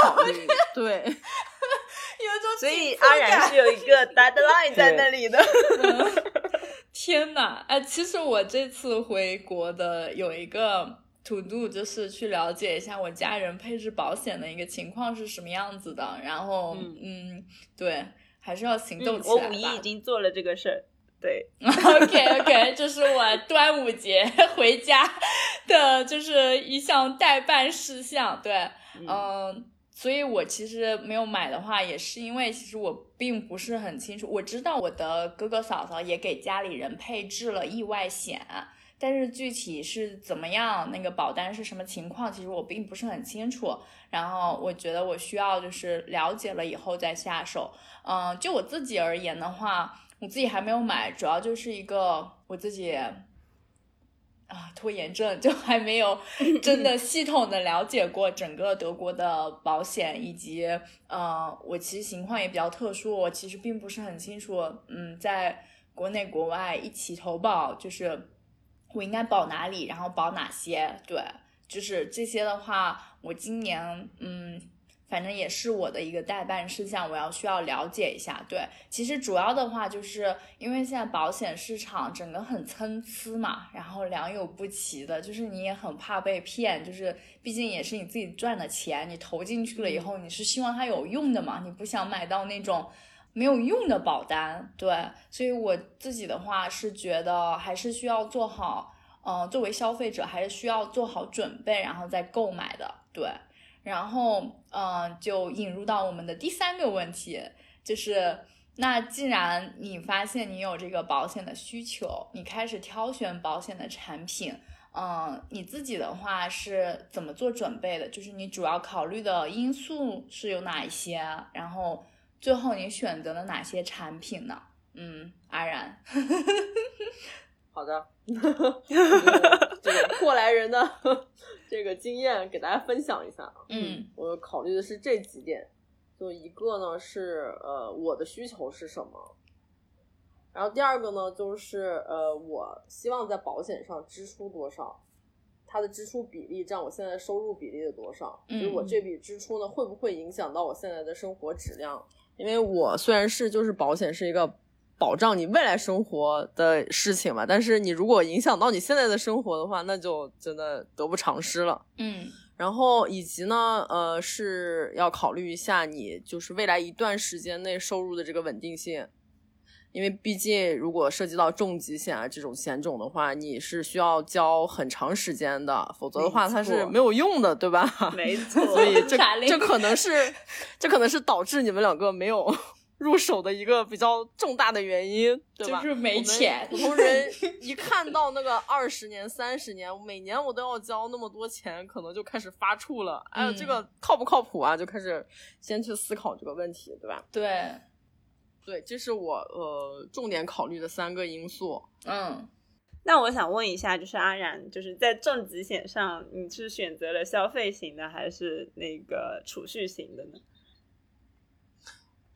对，有种所以阿然是有一个 deadline 在那里的。天呐，哎，其实我这次回国的有一个 to do，就是去了解一下我家人配置保险的一个情况是什么样子的，然后嗯，对。还是要行动起来我五一已经做了这个事儿，对。OK OK，这是我端午节 回家的，就是一项代办事项。对，嗯，所以我其实没有买的话，也是因为其实我并不是很清楚。我知道我的哥哥嫂嫂也给家里人配置了意外险，但是具体是怎么样，那个保单是什么情况，其实我并不是很清楚。然后我觉得我需要就是了解了以后再下手。嗯，就我自己而言的话，我自己还没有买，主要就是一个我自己。啊，拖延症就还没有 真的系统的了解过整个德国的保险，以及呃，我其实情况也比较特殊，我其实并不是很清楚，嗯，在国内国外一起投保，就是我应该保哪里，然后保哪些，对，就是这些的话，我今年嗯。反正也是我的一个代办事项，我要需要了解一下。对，其实主要的话就是因为现在保险市场整个很参差嘛，然后良莠不齐的，就是你也很怕被骗，就是毕竟也是你自己赚的钱，你投进去了以后，你是希望它有用的嘛，你不想买到那种没有用的保单。对，所以我自己的话是觉得还是需要做好，嗯，作为消费者还是需要做好准备，然后再购买的。对。然后，嗯，就引入到我们的第三个问题，就是那既然你发现你有这个保险的需求，你开始挑选保险的产品，嗯，你自己的话是怎么做准备的？就是你主要考虑的因素是有哪一些？然后最后你选择了哪些产品呢？嗯，阿然，好的，这个过来人的。这个经验给大家分享一下啊，嗯，我考虑的是这几点，就一个呢是呃我的需求是什么，然后第二个呢就是呃我希望在保险上支出多少，它的支出比例占我现在收入比例的多少，就是我这笔支出呢会不会影响到我现在的生活质量？因为我虽然是就是保险是一个。保障你未来生活的事情嘛，但是你如果影响到你现在的生活的话，那就真的得不偿失了。嗯，然后以及呢，呃，是要考虑一下你就是未来一段时间内收入的这个稳定性，因为毕竟如果涉及到重疾险啊这种险种的话，你是需要交很长时间的，否则的话它是没有用的，对吧？没错，所以这这可能是这可能是导致你们两个没有。入手的一个比较重大的原因，对吧？就是没钱。普通人一看到那个二十年、三十年，每年我都要交那么多钱，可能就开始发怵了。哎呦，这个靠不靠谱啊？就开始先去思考这个问题，对吧？对，对，这是我呃重点考虑的三个因素。嗯，那我想问一下，就是阿然，就是在重疾险上，你是选择了消费型的还是那个储蓄型的呢？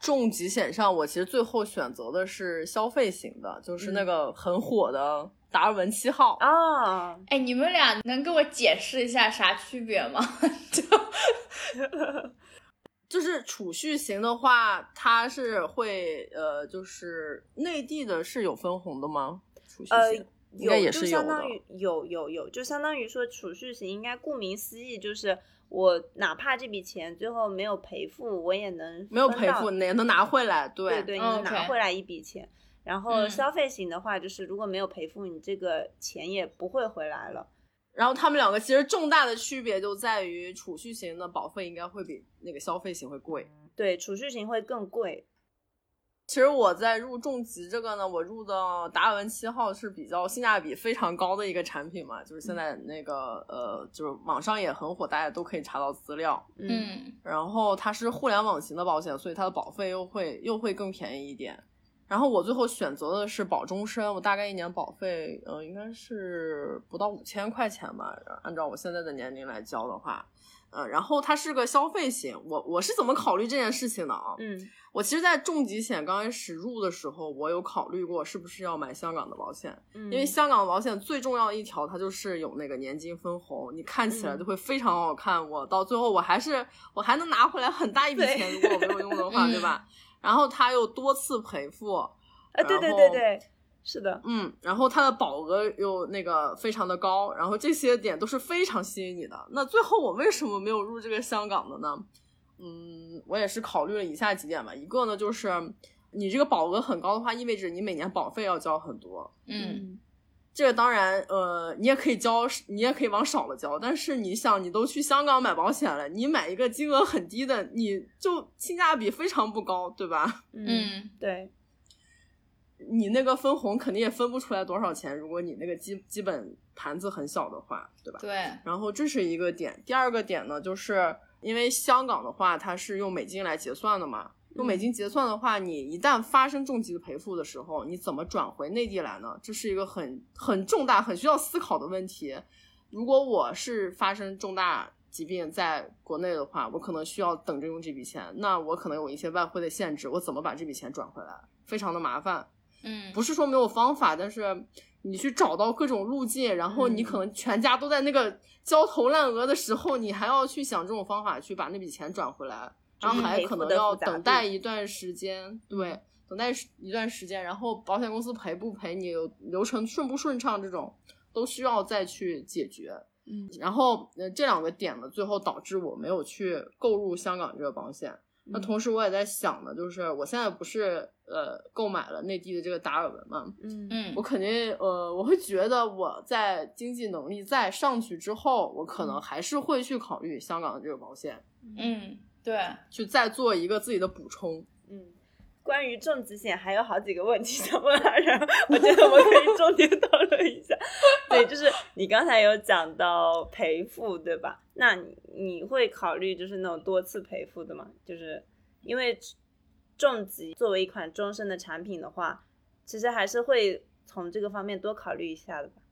重疾险上，我其实最后选择的是消费型的，就是那个很火的达尔文七号啊。哎，你们俩能给我解释一下啥区别吗？就就是储蓄型的话，它是会呃，就是内地的是有分红的吗？储蓄型应该也是有的，有有有，就相当于说储蓄型应该顾名思义就是。我哪怕这笔钱最后没有赔付，我也能没有赔付，也能拿回来。对对，你能拿回来一笔钱。然后消费型的话，就是如果没有赔付，你这个钱也不会回来了。然后他们两个其实重大的区别就在于，储蓄型的保费应该会比那个消费型会贵。对，储蓄型会更贵。其实我在入重疾这个呢，我入的达尔文七号是比较性价比非常高的一个产品嘛，就是现在那个呃，就是网上也很火，大家都可以查到资料。嗯，然后它是互联网型的保险，所以它的保费又会又会更便宜一点。然后我最后选择的是保终身，我大概一年保费呃应该是不到五千块钱吧，按照我现在的年龄来交的话。嗯，然后它是个消费型，我我是怎么考虑这件事情的啊？嗯，我其实，在重疾险刚开始入的时候，我有考虑过是不是要买香港的保险，因为香港的保险最重要的一条，它就是有那个年金分红，你看起来就会非常好看。我到最后，我还是我还能拿回来很大一笔钱，如果我没有用的话，对吧？然后他又多次赔付，啊，对对对对。是的，嗯，然后他的保额又那个非常的高，然后这些点都是非常吸引你的。那最后我为什么没有入这个香港的呢？嗯，我也是考虑了以下几点吧。一个呢，就是你这个保额很高的话，意味着你每年保费要交很多。嗯，这个当然，呃，你也可以交，你也可以往少了交。但是你想，你都去香港买保险了，你买一个金额很低的，你就性价比非常不高，对吧？嗯，对，你那个分红肯定也分不出来多少钱，如果你那个基基本盘子很小的话，对吧？对，然后这是一个点，第二个点呢，就是因为香港的话，它是用美金来结算的嘛。用美金结算的话，你一旦发生重疾的赔付的时候，你怎么转回内地来呢？这是一个很很重大、很需要思考的问题。如果我是发生重大疾病在国内的话，我可能需要等着用这笔钱，那我可能有一些外汇的限制，我怎么把这笔钱转回来？非常的麻烦。嗯，不是说没有方法，但是你去找到各种路径，然后你可能全家都在那个焦头烂额的时候，你还要去想这种方法去把那笔钱转回来。然后还可能要等待一段时间，对，等待一段时间，然后保险公司赔不赔你，流程顺不顺畅，这种都需要再去解决。嗯，然后呃这两个点呢，最后导致我没有去购入香港这个保险。那同时我也在想呢，就是我现在不是呃购买了内地的这个达尔文嘛，嗯嗯，我肯定呃我会觉得我在经济能力再上去之后，我可能还是会去考虑香港的这个保险。嗯。对，去再做一个自己的补充。嗯，关于重疾险还有好几个问题想问阿然，我觉得我们可以重点讨论一下。对，就是你刚才有讲到赔付，对吧？那你你会考虑就是那种多次赔付的吗？就是因为重疾作为一款终身的产品的话，其实还是会从这个方面多考虑一下的吧。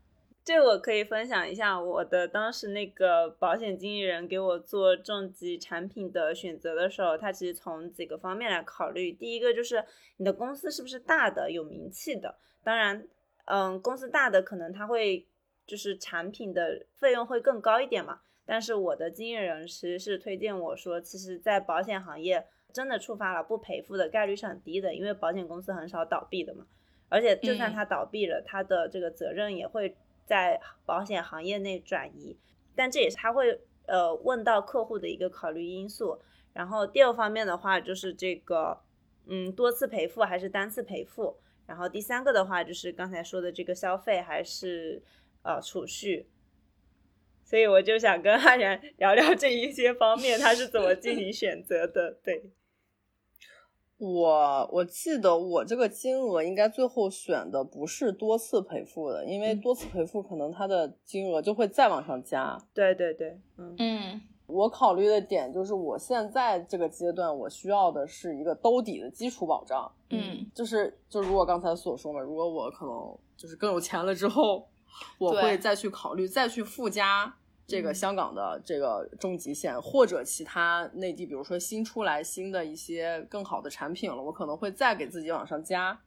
这我可以分享一下我的当时那个保险经纪人给我做重疾产品的选择的时候，他其实从几个方面来考虑。第一个就是你的公司是不是大的、有名气的。当然，嗯，公司大的可能他会就是产品的费用会更高一点嘛。但是我的经纪人其实是推荐我说，其实，在保险行业真的触发了不赔付的概率是很低的，因为保险公司很少倒闭的嘛。而且就算他倒闭了，他的这个责任也会。在保险行业内转移，但这也是他会呃问到客户的一个考虑因素。然后第二方面的话就是这个嗯多次赔付还是单次赔付。然后第三个的话就是刚才说的这个消费还是呃储蓄。所以我就想跟阿然聊聊这一些方面，他是怎么进行选择的？对。我我记得我这个金额应该最后选的不是多次赔付的，因为多次赔付可能它的金额就会再往上加。对对对，嗯嗯，我考虑的点就是我现在这个阶段我需要的是一个兜底的基础保障。嗯，就是就如我刚才所说嘛，如果我可能就是更有钱了之后，我会再去考虑再去附加。这个香港的这个重疾险，或者其他内地，比如说新出来新的一些更好的产品了，我可能会再给自己往上加，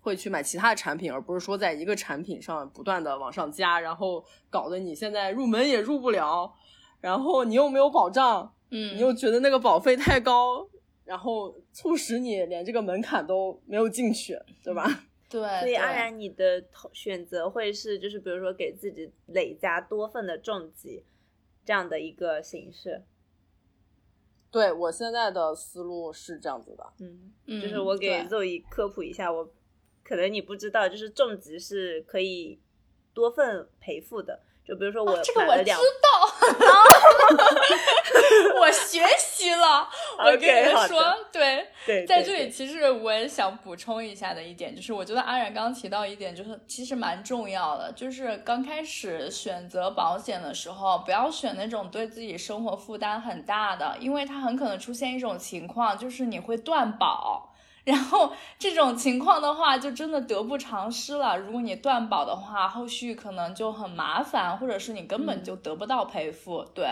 会去买其他的产品，而不是说在一个产品上不断的往上加，然后搞得你现在入门也入不了，然后你又没有保障，嗯，你又觉得那个保费太高，然后促使你连这个门槛都没有进去，对吧？对，所以安然，你的选择会是，就是比如说给自己累加多份的重疾，这样的一个形式。对我现在的思路是这样子的，嗯，就是我给肉姨科普一下，我可能你不知道，就是重疾是可以多份赔付的。就比如说我这个我知道，我学习了。我跟你们说，对对，在这里其实我也想补充一下的一点，就是我觉得阿然刚刚提到一点，就是其实蛮重要的，就是刚开始选择保险的时候，不要选那种对自己生活负担很大的，因为它很可能出现一种情况，就是你会断保。然后这种情况的话，就真的得不偿失了。如果你断保的话，后续可能就很麻烦，或者是你根本就得不到赔付。对。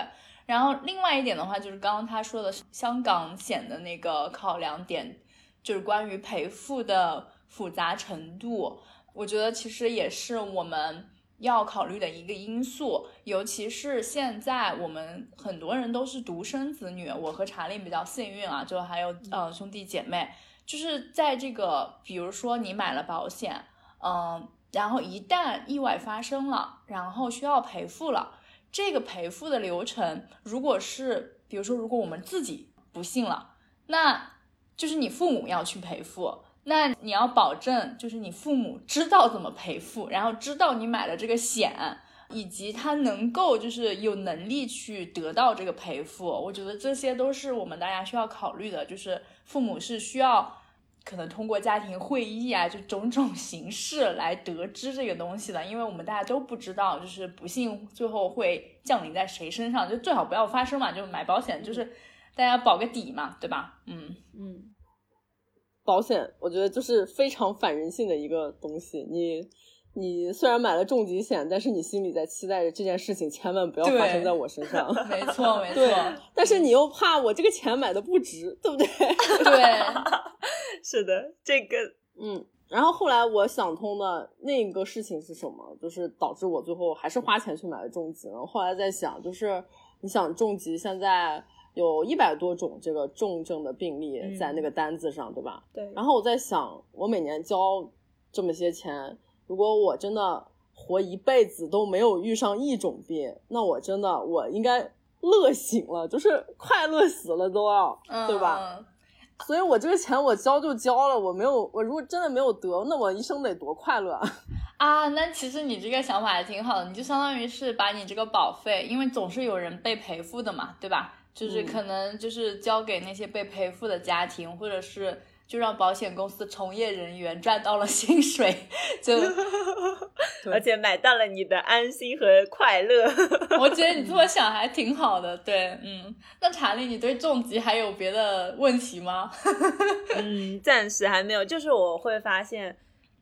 然后另外一点的话，就是刚刚他说的香港险的那个考量点，就是关于赔付的复杂程度，我觉得其实也是我们要考虑的一个因素。尤其是现在我们很多人都是独生子女，我和查令比较幸运啊，就还有呃兄弟姐妹。就是在这个，比如说你买了保险，嗯，然后一旦意外发生了，然后需要赔付了，这个赔付的流程，如果是，比如说如果我们自己不幸了，那就是你父母要去赔付，那你要保证，就是你父母知道怎么赔付，然后知道你买了这个险，以及他能够就是有能力去得到这个赔付。我觉得这些都是我们大家需要考虑的，就是父母是需要可能通过家庭会议啊，就种种形式来得知这个东西的，因为我们大家都不知道，就是不幸最后会降临在谁身上，就最好不要发生嘛。就买保险，就是大家保个底嘛，对吧？嗯嗯。保险，我觉得就是非常反人性的一个东西。你，你虽然买了重疾险，但是你心里在期待着这件事情千万不要发生在我身上。没错，没错。但是你又怕我这个钱买的不值，对不对？对，是的，这个，嗯。然后后来我想通的那个事情是什么？就是导致我最后还是花钱去买了重疾。后来在想，就是你想重疾现在。有一百多种这个重症的病例在那个单子上，对吧？对。然后我在想，我每年交这么些钱，如果我真的活一辈子都没有遇上一种病，那我真的我应该乐醒了，就是快乐死了都要，对吧？所以我这个钱我交就交了，我没有，我如果真的没有得，那我一生得多快乐啊！啊那其实你这个想法还挺好的，你就相当于是把你这个保费，因为总是有人被赔付的嘛，对吧？就是可能就是交给那些被赔付的家庭，或者是就让保险公司从业人员赚到了薪水，就 而且买到了你的安心和快乐。我觉得你这么想还挺好的，对，嗯。那查理，你对重疾还有别的问题吗？嗯，暂时还没有。就是我会发现，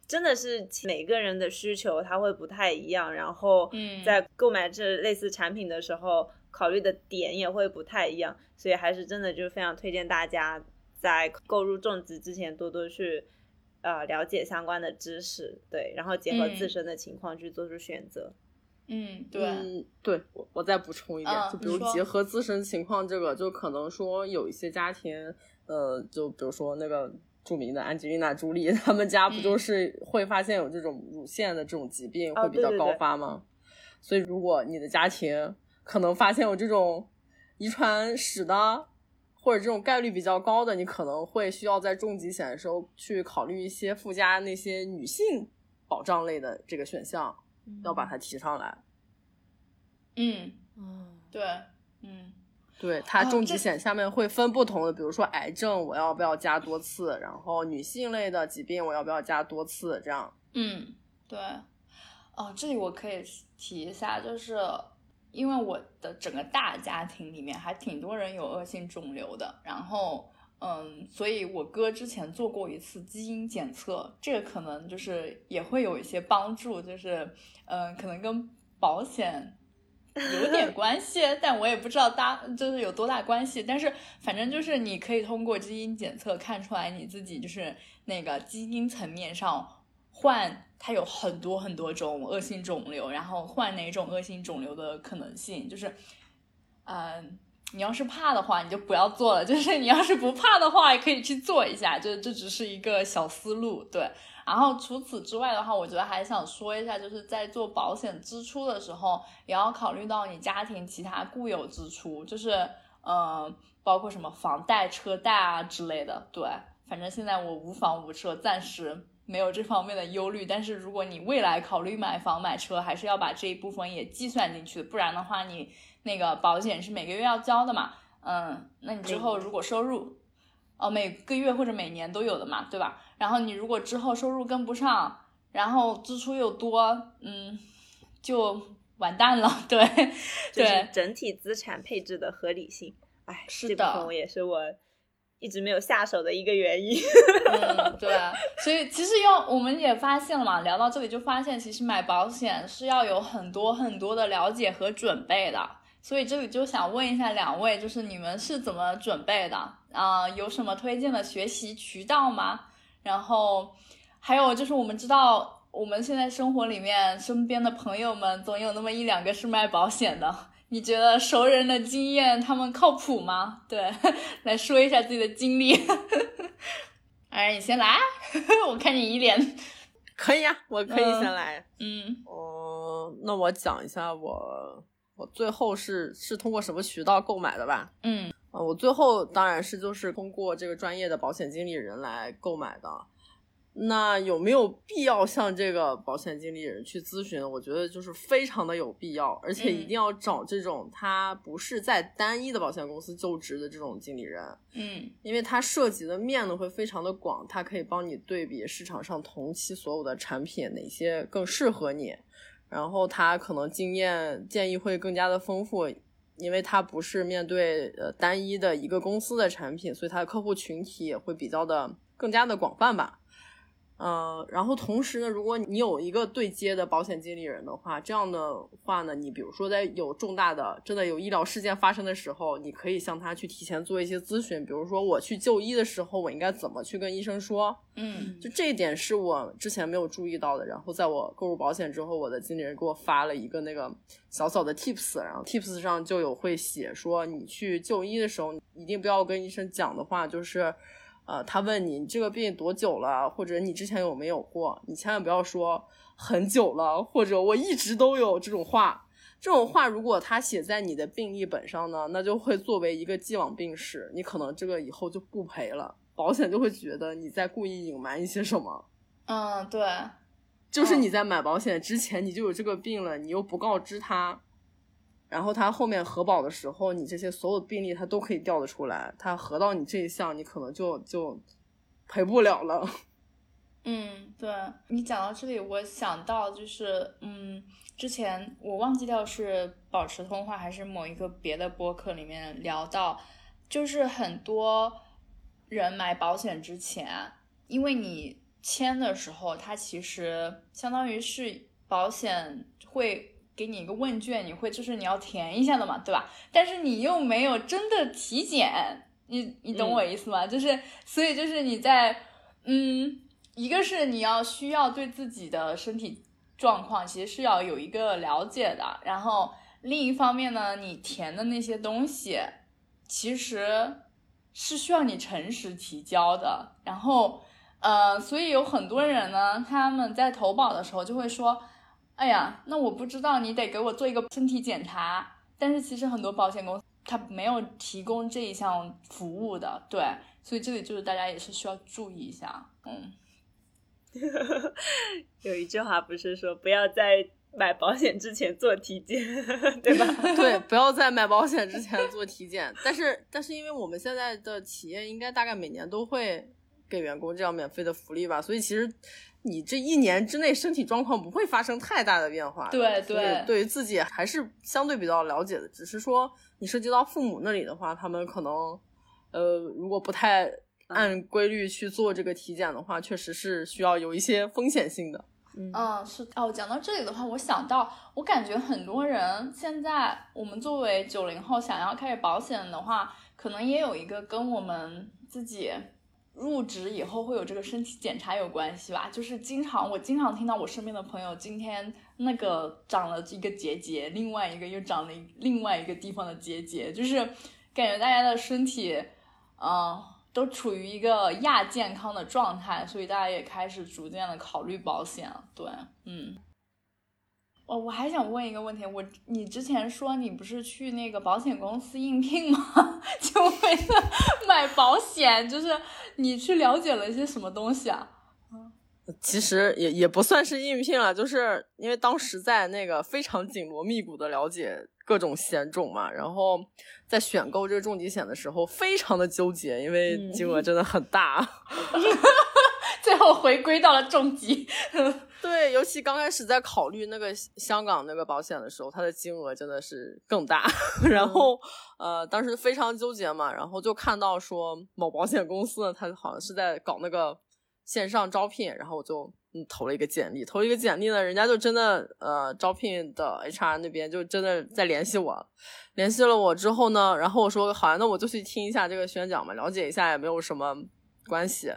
真的是每个人的需求他会不太一样，然后嗯在购买这类似产品的时候。考虑的点也会不太一样，所以还是真的就是非常推荐大家在购入重疾之前多多去呃了解相关的知识，对，然后结合自身的情况去做出选择。嗯，对，对我我再补充一点，就比如结合自身情况，这个就可能说有一些家庭，呃，就比如说那个著名的安吉丽娜·朱莉，他们家不就是会发现有这种乳腺的这种疾病会比较高发吗？所以如果你的家庭，可能发现有这种遗传史的，或者这种概率比较高的，你可能会需要在重疾险的时候去考虑一些附加那些女性保障类的这个选项，要把它提上来。嗯，嗯，对，嗯，对，它重疾险下面会分不同的，比如说癌症，我要不要加多次？然后女性类的疾病，我要不要加多次？这样。嗯，对。哦，这里我可以提一下，就是。因为我的整个大家庭里面还挺多人有恶性肿瘤的，然后，嗯，所以我哥之前做过一次基因检测，这个可能就是也会有一些帮助，就是，嗯，可能跟保险有点 关系，但我也不知道大就是有多大关系，但是反正就是你可以通过基因检测看出来你自己就是那个基因层面上。患它有很多很多种恶性肿瘤，然后患哪种恶性肿瘤的可能性，就是，嗯，你要是怕的话，你就不要做了；就是你要是不怕的话，也可以去做一下。就这只是一个小思路，对。然后除此之外的话，我觉得还想说一下，就是在做保险支出的时候，也要考虑到你家庭其他固有支出，就是嗯，包括什么房贷、车贷啊之类的。对，反正现在我无房无车，暂时。没有这方面的忧虑，但是如果你未来考虑买房买车，还是要把这一部分也计算进去，不然的话，你那个保险是每个月要交的嘛，嗯，那你之后如果收入，哦，每个月或者每年都有的嘛，对吧？然后你如果之后收入跟不上，然后支出又多，嗯，就完蛋了，对，对，整体资产配置的合理性，哎，是的，也是我。一直没有下手的一个原因，嗯，对，所以其实要我们也发现了嘛，聊到这里就发现，其实买保险是要有很多很多的了解和准备的。所以这里就想问一下两位，就是你们是怎么准备的啊？有什么推荐的学习渠道吗？然后还有就是我们知道我们现在生活里面身边的朋友们总有那么一两个是卖保险的。你觉得熟人的经验他们靠谱吗？对，来说一下自己的经历。哎，你先来，我看你一脸。可以啊，我可以先来。嗯。哦，那我讲一下我我最后是是通过什么渠道购买的吧。嗯。我最后当然是就是通过这个专业的保险经理人来购买的。那有没有必要向这个保险经理人去咨询？我觉得就是非常的有必要，而且一定要找这种他不是在单一的保险公司就职的这种经理人，嗯因为他涉及的面呢会非常的广，他可以帮你对比市场上同期所有的产品哪些更适合你，然后他可能经验建议会更加的丰富。因为他不是面对呃单一的一个公司的产品，所以他的客户群体也会比较的更加的广泛吧。呃，然后同时呢，如果你有一个对接的保险经理人的话，这样的话呢，你比如说在有重大的真的有医疗事件发生的时候，你可以向他去提前做一些咨询，比如说我去就医的时候，我应该怎么去跟医生说，嗯就这一点是我之前没有注意到的。然后在我购入保险之后，我的经理人给我发了一个那个小小的 tips，然后 tips 上就有会写说，你去就医的时候，一定不要跟医生讲的话就是。呃，他问你你这个病多久了，或者你之前有没有过，你千万不要说很久了，或者我一直都有这种话。这种话如果他写在你的病历本上呢，那就会作为一个既往病史，你可能这个以后就不赔了，保险就会觉得你在故意隐瞒一些什么。嗯，对，就是你在买保险之前你就有这个病了，你又不告知他，然后他后面核保的时候，你这些所有病例他都可以调得出来，他核到你这一项，你可能就就赔不了了。嗯，对你讲到这里，我想到就是，嗯，之前我忘记掉是保持通话还是某一个别的播客里面聊到，就是很多人买保险之前，因为你签的时候，它其实相当于是保险会给你一个问卷，你会就是你要填一下的嘛，对吧？但是你又没有真的体检，你你懂我意思吗？就是所以就是你在嗯。一个是你要需要对自己的身体状况其实是要有一个了解的，然后另一方面呢，你填的那些东西其实是需要你诚实提交的，然后呃，所以有很多人呢，他们在投保的时候就会说，哎呀，那我不知道你得给我做一个身体检查，但是其实很多保险公司它没有提供这一项服务的，对，所以这里就是大家也是需要注意一下，嗯。有一句话不是说不要在买保险之前做体检，对吧？对，不要在买保险之前做体检。但是，但是因为我们现在的企业应该大概每年都会给员工这样免费的福利吧，所以其实你这一年之内身体状况不会发生太大的变化。对对对于自己还是相对比较了解的，只是说你涉及到父母那里的话，他们可能呃，如果不太按规律去做这个体检的话，确实是需要有一些风险性的。嗯，是哦。讲到这里的话，我想到，我感觉很多人现在，我们作为九零后想要开始保险的话，可能也有一个跟我们自己入职以后会有这个身体检查有关系吧。就是经常我经常听到我身边的朋友，今天那个长了一个结节，另外一个又长了另外一个地方的结节，就是感觉大家的身体，嗯。都处于一个亚健康的状态，所以大家也开始逐渐的考虑保险。对，嗯，我我还想问一个问题，我你之前说你不是去那个保险公司应聘吗？就为了 买保险，就是你去了解了一些什么东西啊？其实也也不算是应聘了，就是因为当时在那个非常紧锣密鼓的了解各种险种嘛，然后在选购这个重疾险的时候非常的纠结，因为金额真的很大。最后回归到了重疾。对，尤其刚开始在考虑那个香港那个保险的时候，它的金额真的是更大。然后呃，当时非常纠结嘛，然后就看到说某保险公司呢，它好像是在搞那个。线上招聘，然后我就嗯投了一个简历，投一个简历呢，人家就真的呃招聘的 HR 那边就真的在联系我，联系了我之后呢，然后我说好呀，那我就去听一下这个宣讲嘛，了解一下也没有什么关系，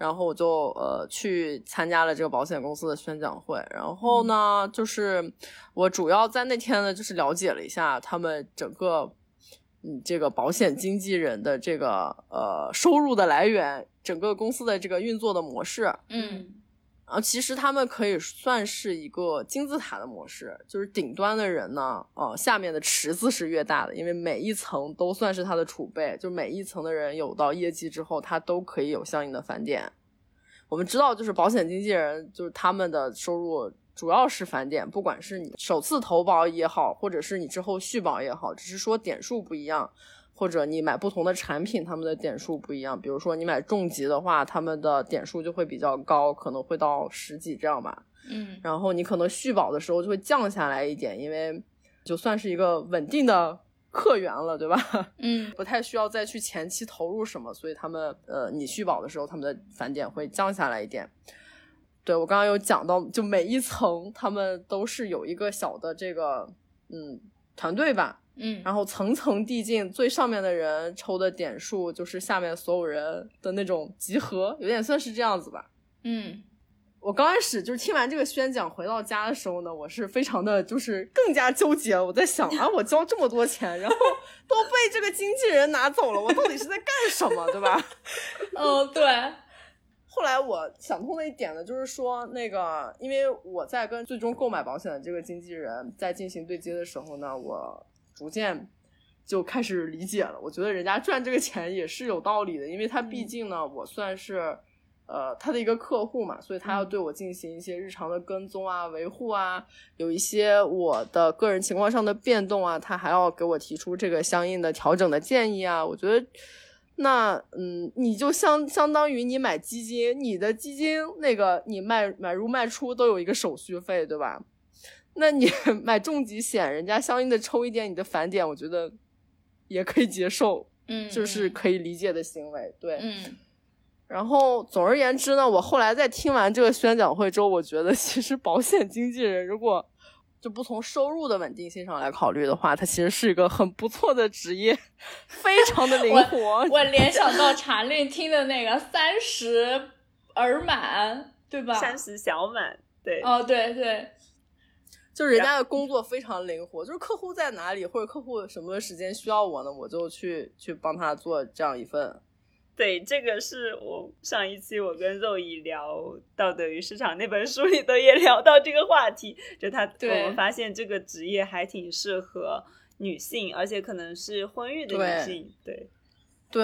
然后我就呃去参加了这个保险公司的宣讲会，然后呢，就是我主要在那天呢，就是了解了一下他们整个。嗯，这个保险经纪人的这个呃收入的来源，整个公司的这个运作的模式，嗯，啊，其实他们可以算是一个金字塔的模式，就是顶端的人呢，呃，下面的池子是越大的，因为每一层都算是他的储备，就每一层的人有到业绩之后，他都可以有相应的返点。我们知道，就是保险经纪人，就是他们的收入主要是返点，不管是你首次投保也好，或者是你之后续保也好，只是说点数不一样，或者你买不同的产品，他们的点数不一样。比如说你买重疾的话，他们的点数就会比较高，可能会到十几这样吧。嗯，然后你可能续保的时候就会降下来一点，因为就算是一个稳定的客源了，对吧？嗯，不太需要再去前期投入什么，所以他们呃，你续保的时候，他们的返点会降下来一点。对我刚刚有讲到，就每一层他们都是有一个小的这个嗯团队吧，嗯，然后层层递进，最上面的人抽的点数就是下面所有人的那种集合，有点算是这样子吧。嗯，我刚开始就是听完这个宣讲回到家的时候呢，我是非常的就是更加纠结。我在想啊，我交这么多钱，然后 都被这个经纪人拿走了，我到底是在干什么，对吧？哦，对，后来我想通了一点呢，就是说那个，因为我在跟最终购买保险的这个经纪人在进行对接的时候呢，我逐渐就开始理解了。我觉得人家赚这个钱也是有道理的，因为他毕竟呢，我算是。呃，他的一个客户嘛，所以他要对我进行一些日常的跟踪啊、维护啊，有一些我的个人情况上的变动啊，他还要给我提出这个相应的调整的建议啊。我觉得，那嗯，你就相相当于你买基金，你的基金那个你卖买入卖出都有一个手续费，对吧？那你 买重疾险，人家相应的抽一点你的返点，我觉得也可以接受，嗯，就是可以理解的行为，对，嗯。然后，总而言之呢，我后来在听完这个宣讲会之后，我觉得其实保险经纪人如果就不从收入的稳定性上来考虑的话，他其实是一个很不错的职业，非常的灵活。我联想到查令听的那个三十而满，对吧？三十小满，对。哦，对对，就是人家的工作非常灵活，就是客户在哪里或者客户什么时间需要我呢，我就去去帮他做这样一份。对，这个是我上一期我跟肉姨聊《道德与市场》那本书里头也聊到这个话题，就他我们发现这个职业还挺适合女性，而且可能是婚育的女性，对。对，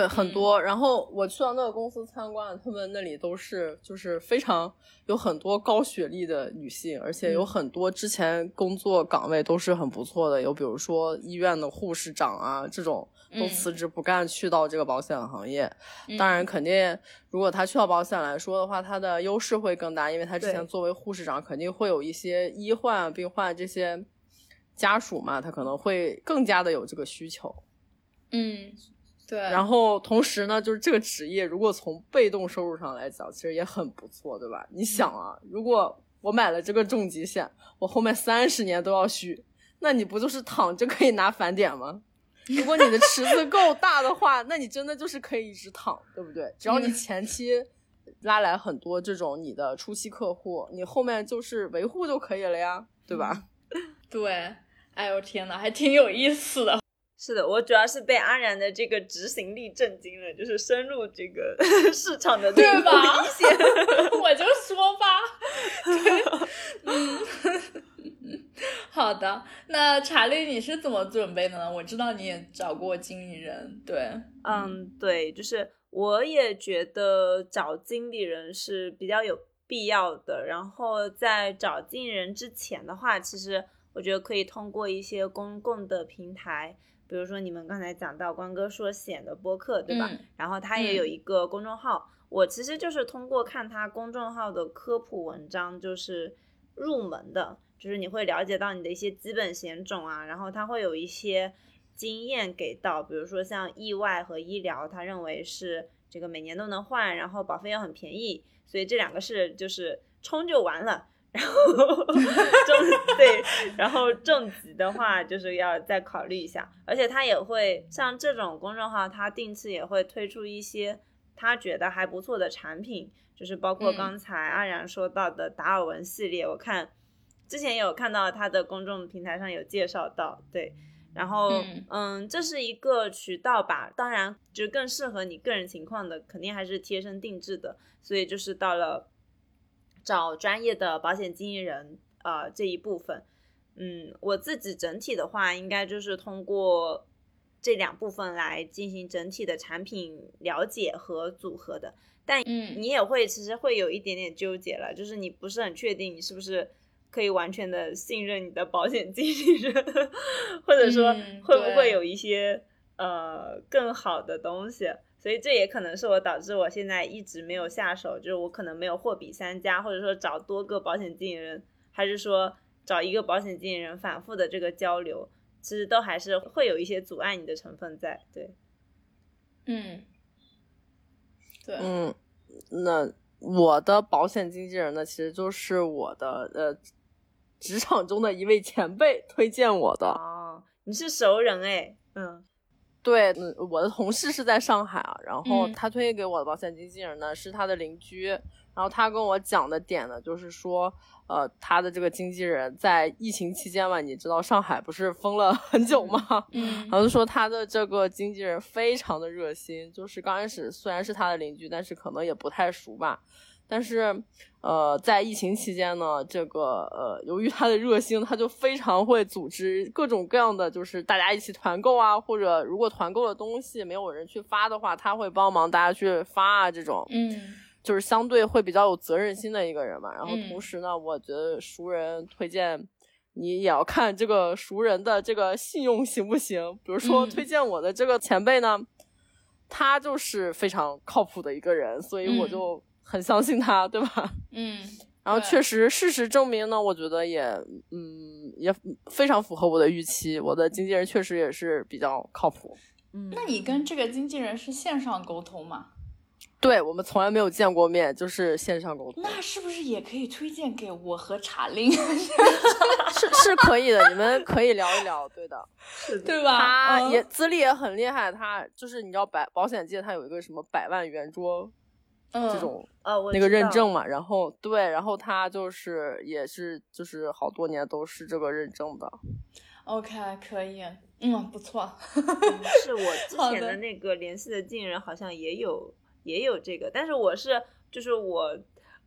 很多。然后我去到那个公司参观，他们那里都是就是非常有很多高学历的女性，而且有很多之前工作岗位都是很不错的，有比如说医院的护士长啊这种都辞职不干，去到这个保险行业。当然，肯定如果他去到保险来说的话，他的优势会更大，因为他之前作为护士长，肯定会有一些医患病患这些家属嘛，他可能会更加的有这个需求。嗯。对，然后同时呢，就是这个职业，如果从被动收入上来讲，其实也很不错，对吧？你想啊，如果我买了这个重疾险，我后面三十年都要续，那你不就是躺着可以拿返点吗？如果你的池子够大的话，那你真的就是可以一直躺，对不对？只要你前期拉来很多这种你的初期客户，你后面就是维护就可以了呀，对吧？对，哎呦天呐，还挺有意思的。是的，我主要是被安然的这个执行力震惊了，就是深入这个 市场的对吧？我就说吧，嗯，好的。那查理，你是怎么准备的呢？我知道你也找过经理人，对，嗯，对，就是我也觉得找经理人是比较有必要的。然后在找经理人之前的话，其实我觉得可以通过一些公共的平台。比如说你们刚才讲到关哥说险的播客，对吧？然后他也有一个公众号，我其实就是通过看他公众号的科普文章，就是入门的，就是你会了解到你的一些基本险种啊，然后他会有一些经验给到，比如说像意外和医疗，他认为是这个每年都能换，然后保费又很便宜，所以这两个是就是冲就完了。然后 重对，然后重疾的话就是要再考虑一下，而且他也会像这种公众号，他定期也会推出一些他觉得还不错的产品，就是包括刚才安然说到的达尔文系列，我看之前有看到他的公众平台上有介绍到，对，然后嗯，这是一个渠道吧，当然就更适合你个人情况的，肯定还是贴身定制的，所以就是到了。找专业的保险经纪人，呃，这一部分，嗯，我自己整体的话，应该就是通过这两部分来进行整体的产品了解和组合的。但嗯你也会其实会有一点点纠结了，就是你不是很确定你是不是可以完全的信任你的保险经纪人，或者说嗯会不会有一些呃更好的东西。所以这也可能是我导致我现在一直没有下手，就是我可能没有货比三家，或者说找多个保险经纪人，还是说找一个保险经纪人反复的这个交流，其实都还是会有一些阻碍你的成分在。对，嗯，对，嗯，那我的保险经纪人呢，其实就是我的呃职场中的一位前辈推荐我的。哦，你是熟人哎，嗯对，嗯，我的同事是在上海啊，然后嗯他推荐给我的保险经纪人呢是他的邻居，然后他跟我讲的点呢就是说，呃，他的这个经纪人在疫情期间嘛，你知道上海不是封了 很久吗？嗯然后就说他的这个经纪人非常的热心，就是刚开始虽然是他的邻居，但是可能也不太熟吧。但是，呃，在疫情期间呢，这个呃，由于他的热心，他就非常会组织各种各样的，就是大家一起团购啊，或者如果团购的东西没有人去发的话，他会帮忙大家去发啊，这种。嗯就是相对会比较有责任心的一个人嘛。然后嗯同时呢，我觉得熟人推荐你也要看这个熟人的这个信用行不行。比如说嗯推荐我的这个前辈呢，他就是非常靠谱的一个人，所以我嗯就很相信他，对吧？嗯，然后确实，事实证明呢，我觉得也，嗯，也非常符合我的预期。我的经纪人确实也是比较靠谱。嗯，那你跟这个经纪人是线上沟通吗？对我们从来没有见过面，就是线上沟通。那是不是也可以推荐给我和查令，是是可以的，你们可以聊一聊，对的。是的，对吧？嗯他也资历也很厉害，他就是你知道百保险界他有一个什么百万圆桌嗯这种啊，我那个认证嘛，然后对，然后他就是也是就是好多年都是这个认证的。OK 可以，嗯，不错。嗯是我 之前的那个联系的经纪人好像也有也有这个，但是我是就是我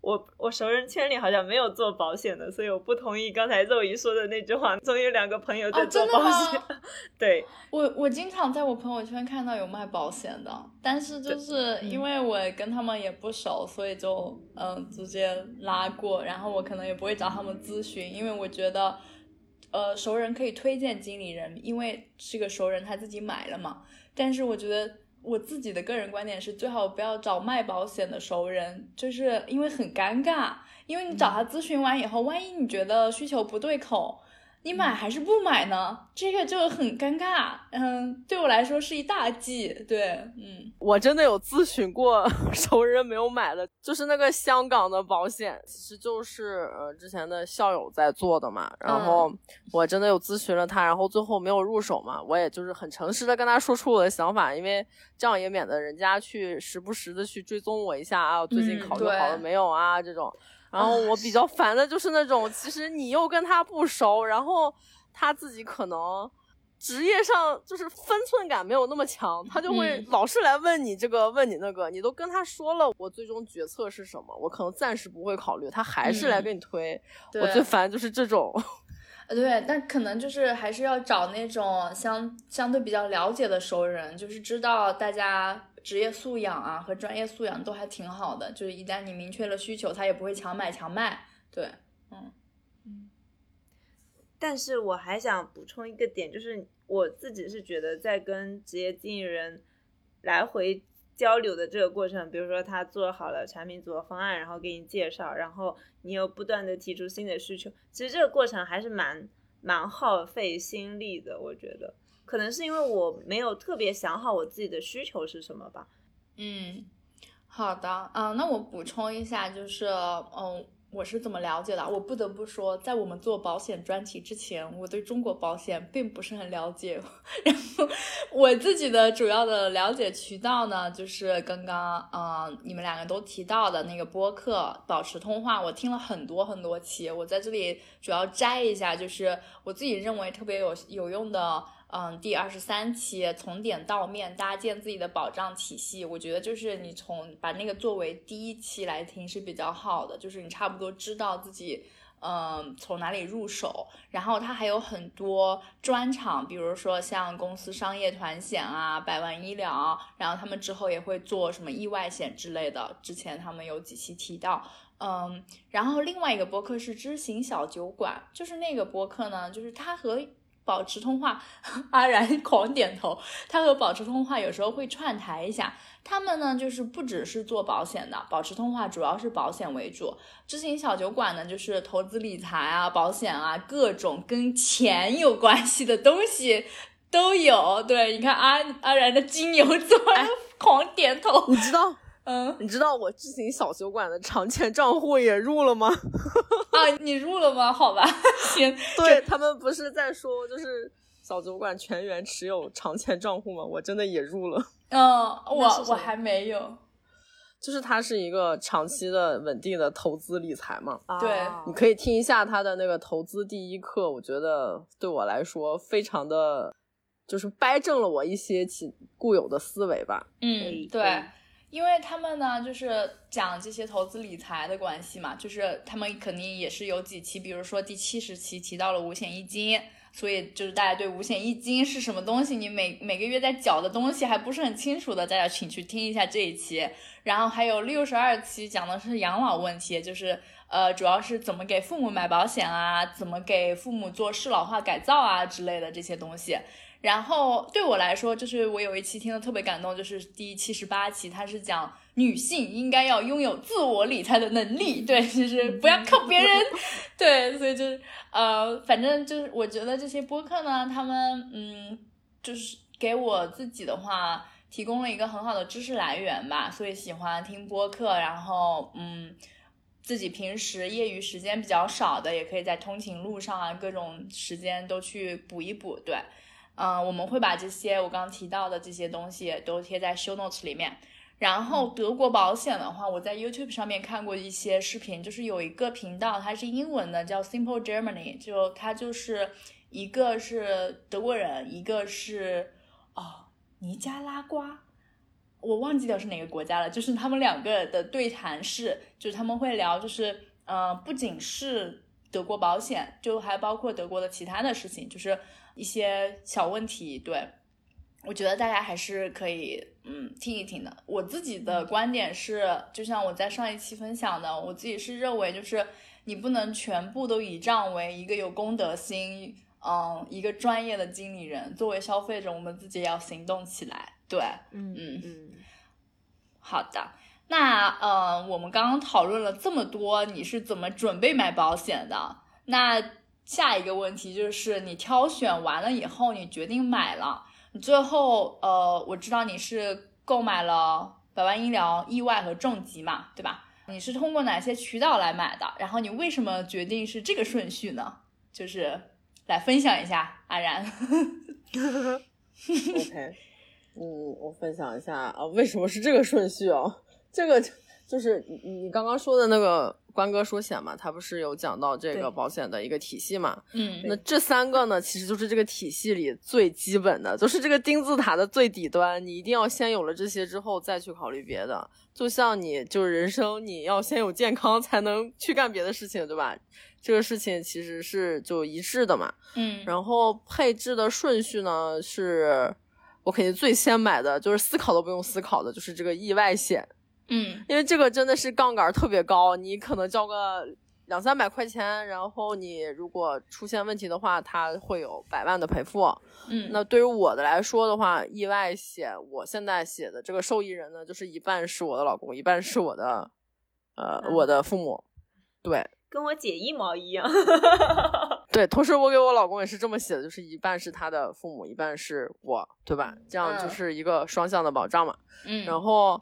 我我熟人圈里好像没有做保险的，所以我不同意刚才肉姨说的那句话，总有两个朋友在哦做保险。吗 对，我我经常在我朋友圈看到有卖保险的，但是就是因为我跟他们也不熟，所以就嗯直接拉过，然后我可能也不会找他们咨询，因为我觉得呃熟人可以推荐经理人，因为是个熟人他自己买了嘛。但是我觉得我自己的个人观点是，最好不要找卖保险的熟人，就是因为很尴尬，因为你找他咨询完以后，万一你觉得需求不对口。你买还是不买呢？这个就很尴尬。嗯，对我来说是一大忌。对，嗯我真的有咨询过 熟人没有买的，就是那个香港的保险，其实就是呃之前的校友在做的嘛，然后我真的有咨询了他，然后最后没有入手嘛，我也就是很诚实的跟他说出我的想法，因为这样也免得人家去时不时的去追踪我一下啊，我最近嗯考虑好了没有啊这种。然后我比较烦的就是那种，其实你又跟他不熟，然后他自己可能职业上就是分寸感没有那么强，他就会嗯老是来问你这个问你那个，你都跟他说了，我最终决策是什么，我可能暂时不会考虑，他还是来嗯给你推，对 我最烦就是这种。呃对，但可能就是还是要找那种相相对比较了解的熟人，就是知道大家职业素养啊和专业素养都还挺好的，就是一旦你明确了需求，他也不会强买强卖。对，嗯嗯但是我还想补充一个点，就是我自己是觉得在跟职业经纪人来回交流的这个过程，比如说他做好了产品组合方案，然后给你介绍，然后你又不断的提出新的需求，其实这个过程还是蛮蛮耗费心力的。我觉得可能是因为我没有特别想好我自己的需求是什么吧。嗯，好的，啊、那我补充一下，就是，嗯，我是怎么了解的？我不得不说，在我们做保险专题之前，我对中国保险并不是很了解。然后我自己的主要的了解渠道呢，就是刚刚，呃，你们两个都提到的那个播客《保持通话》，我听了很多很多期，我在这里主要摘一下，就是我自己认为特别有有用的。嗯，第二十三期从点到面搭建自己的保障体系，我觉得就是你从把那个作为第一期来听是比较好的，就是你差不多知道自己嗯，从哪里入手？然后它还有很多专场，比如说像公司商业团险啊、百万医疗，然后他们之后也会做什么意外险之类的。之前他们有几期提到，嗯，然后另外一个播客是知行小酒馆，就是那个播客呢，就是它和。保持通话，阿然狂点头。他和保持通话有时候会串台一下。他们呢，就是不只是做保险的，保持通话主要是保险为主。知行小酒馆呢，就是投资理财啊、保险啊，各种跟钱有关系的东西都有。对，你看阿阿然的金牛座 狂点头，你知道。嗯，你知道我之前小酒馆的长钱账户也入了吗？啊，你入了吗？好吧，行。对他们不是在说，就是小酒馆全员持有长钱账户吗？我真的也入了。嗯，我我还没有。就是它是一个长期的稳定的投资理财嘛。对，你可以听一下他的那个投资第一课，我觉得对我来说非常的，就是掰正了我一些其固有的思维吧。嗯，对。因为他们呢，就是讲这些投资理财的关系嘛，就是他们肯定也是有几期，比如说第七十期提到了五险一金，所以就是大家对五险一金是什么东西，你每每个月在缴的东西还不是很清楚的，大家请去听一下这一期。然后还有六十二期讲的是养老问题，就是呃，主要是怎么给父母买保险啊，怎么给父母做适老化改造啊之类的这些东西。然后对我来说，就是我有一期听的特别感动，就是第七十八期，它是讲女性应该要拥有自我理财的能力，对，就是不要靠别人，对，所以就是呃，反正就是我觉得这些播客呢，他们嗯，就是给我自己的话提供了一个很好的知识来源吧，所以喜欢听播客，然后嗯，自己平时业余时间比较少的，也可以在通勤路上啊，各种时间都去补一补，对。嗯，我们会把这些我刚刚提到的这些东西都贴在 show notes 里面。然后德国保险的话，我在 YouTube 上面看过一些视频，就是有一个频道，它是英文的，叫 Simple Germany，就它就是一个是德国人，一个是哦尼加拉瓜，我忘记掉是哪个国家了。就是他们两个的对谈是，就是他们会聊，就是嗯，不仅是德国保险，就还包括德国的其他的事情，就是。一些小问题，对我觉得大家还是可以嗯听一听的。我自己的观点是，就像我在上一期分享的，我自己是认为，就是你不能全部都倚仗为一个有公德心，嗯，一个专业的经理人。作为消费者，我们自己也要行动起来。对，嗯嗯嗯，好的。那呃，我们刚刚讨论了这么多，你是怎么准备买保险的？那下一个问题就是你挑选完了以后，你决定买了，你最后呃，我知道你是购买了百万医疗、意外和重疾嘛，对吧？你是通过哪些渠道来买的？然后你为什么决定是这个顺序呢？就是来分享一下，阿然。OK，嗯，我分享一下啊，为什么是这个顺序啊？这个就是你你刚刚说的那个。关哥说险嘛，他不是有讲到这个保险的一个体系嘛？嗯，那这三个呢，其实就是这个体系里最基本的，就是这个金字塔的最底端。你一定要先有了这些之后，再去考虑别的。就像你就是人生，你要先有健康，才能去干别的事情，对吧？这个事情其实是就一致的嘛。嗯，然后配置的顺序呢，是我肯定最先买的，就是思考都不用思考的，就是这个意外险。嗯，因为这个真的是杠杆特别高，你可能交个两三百块钱，然后你如果出现问题的话，它会有百万的赔付。嗯，那对于我的来说的话，意外险我现在写的这个受益人呢，就是一半是我的老公，一半是我的，呃，我的父母。对，跟我姐一毛一样。对，同时我给我老公也是这么写的，就是一半是他的父母，一半是我，对吧？这样就是一个双向的保障嘛。嗯，然后。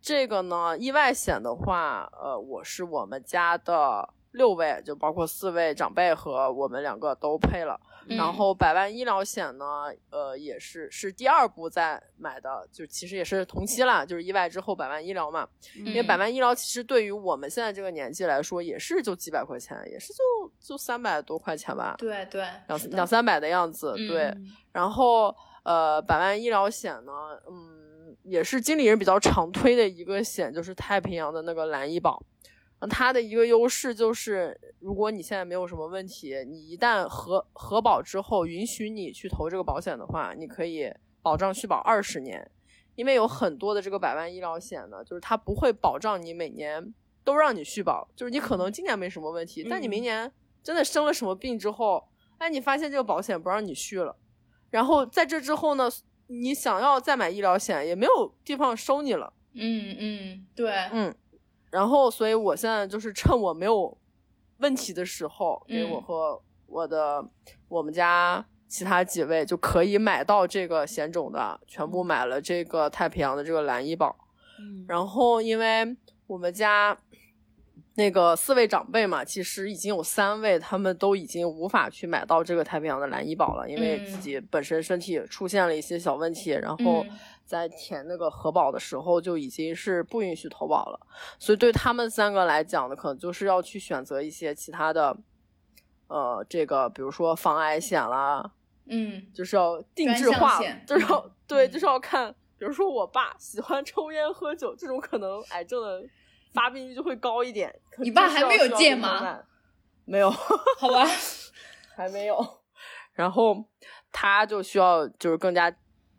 这个呢，意外险的话，呃，我是我们家的六位，就包括四位长辈和我们两个都配了。然后百万医疗险呢，呃，也是是第二步在买的，就其实也是同期啦，就是意外之后百万医疗嘛。因为百万医疗其实对于我们现在这个年纪来说，也是就几百块钱，也是就就三百多块钱吧。对对，两两三百的样子。对，然后呃，百万医疗险呢，嗯。也是经理人比较常推的一个险，就是太平洋的那个蓝医保，它的一个优势就是，如果你现在没有什么问题，你一旦核核保之后，允许你去投这个保险的话，你可以保障续保二十年。因为有很多的这个百万医疗险呢，就是它不会保障你每年都让你续保，就是你可能今年没什么问题，但你明年真的生了什么病之后，哎，你发现这个保险不让你续了，然后在这之后呢，你想要再买医疗险也没有地方收你了。嗯嗯，对，嗯，然后所以我现在就是趁我没有问题的时候，给我嗯和我的我们家其他几位就可以买到这个险种的，全部买了这个太平洋的这个蓝医保。嗯然后因为我们家那个四位长辈嘛，其实已经有三位他们都已经无法去买到这个太平洋的蓝医保了，因为嗯。自己本身身体出现了一些小问题，然后嗯。在填那个核保的时候就已经是不允许投保了，所以对他们三个来讲呢，可能就是要去选择一些其他的，呃，这个比如说防癌险啦，嗯。就是要定制化，就是要、嗯。对，嗯。就是要看，比如说我爸喜欢抽烟喝酒，这种可能癌症的发病率就会高一点。你爸还没有戒吗？没有，好吧，还没有。然后他就需要就是更加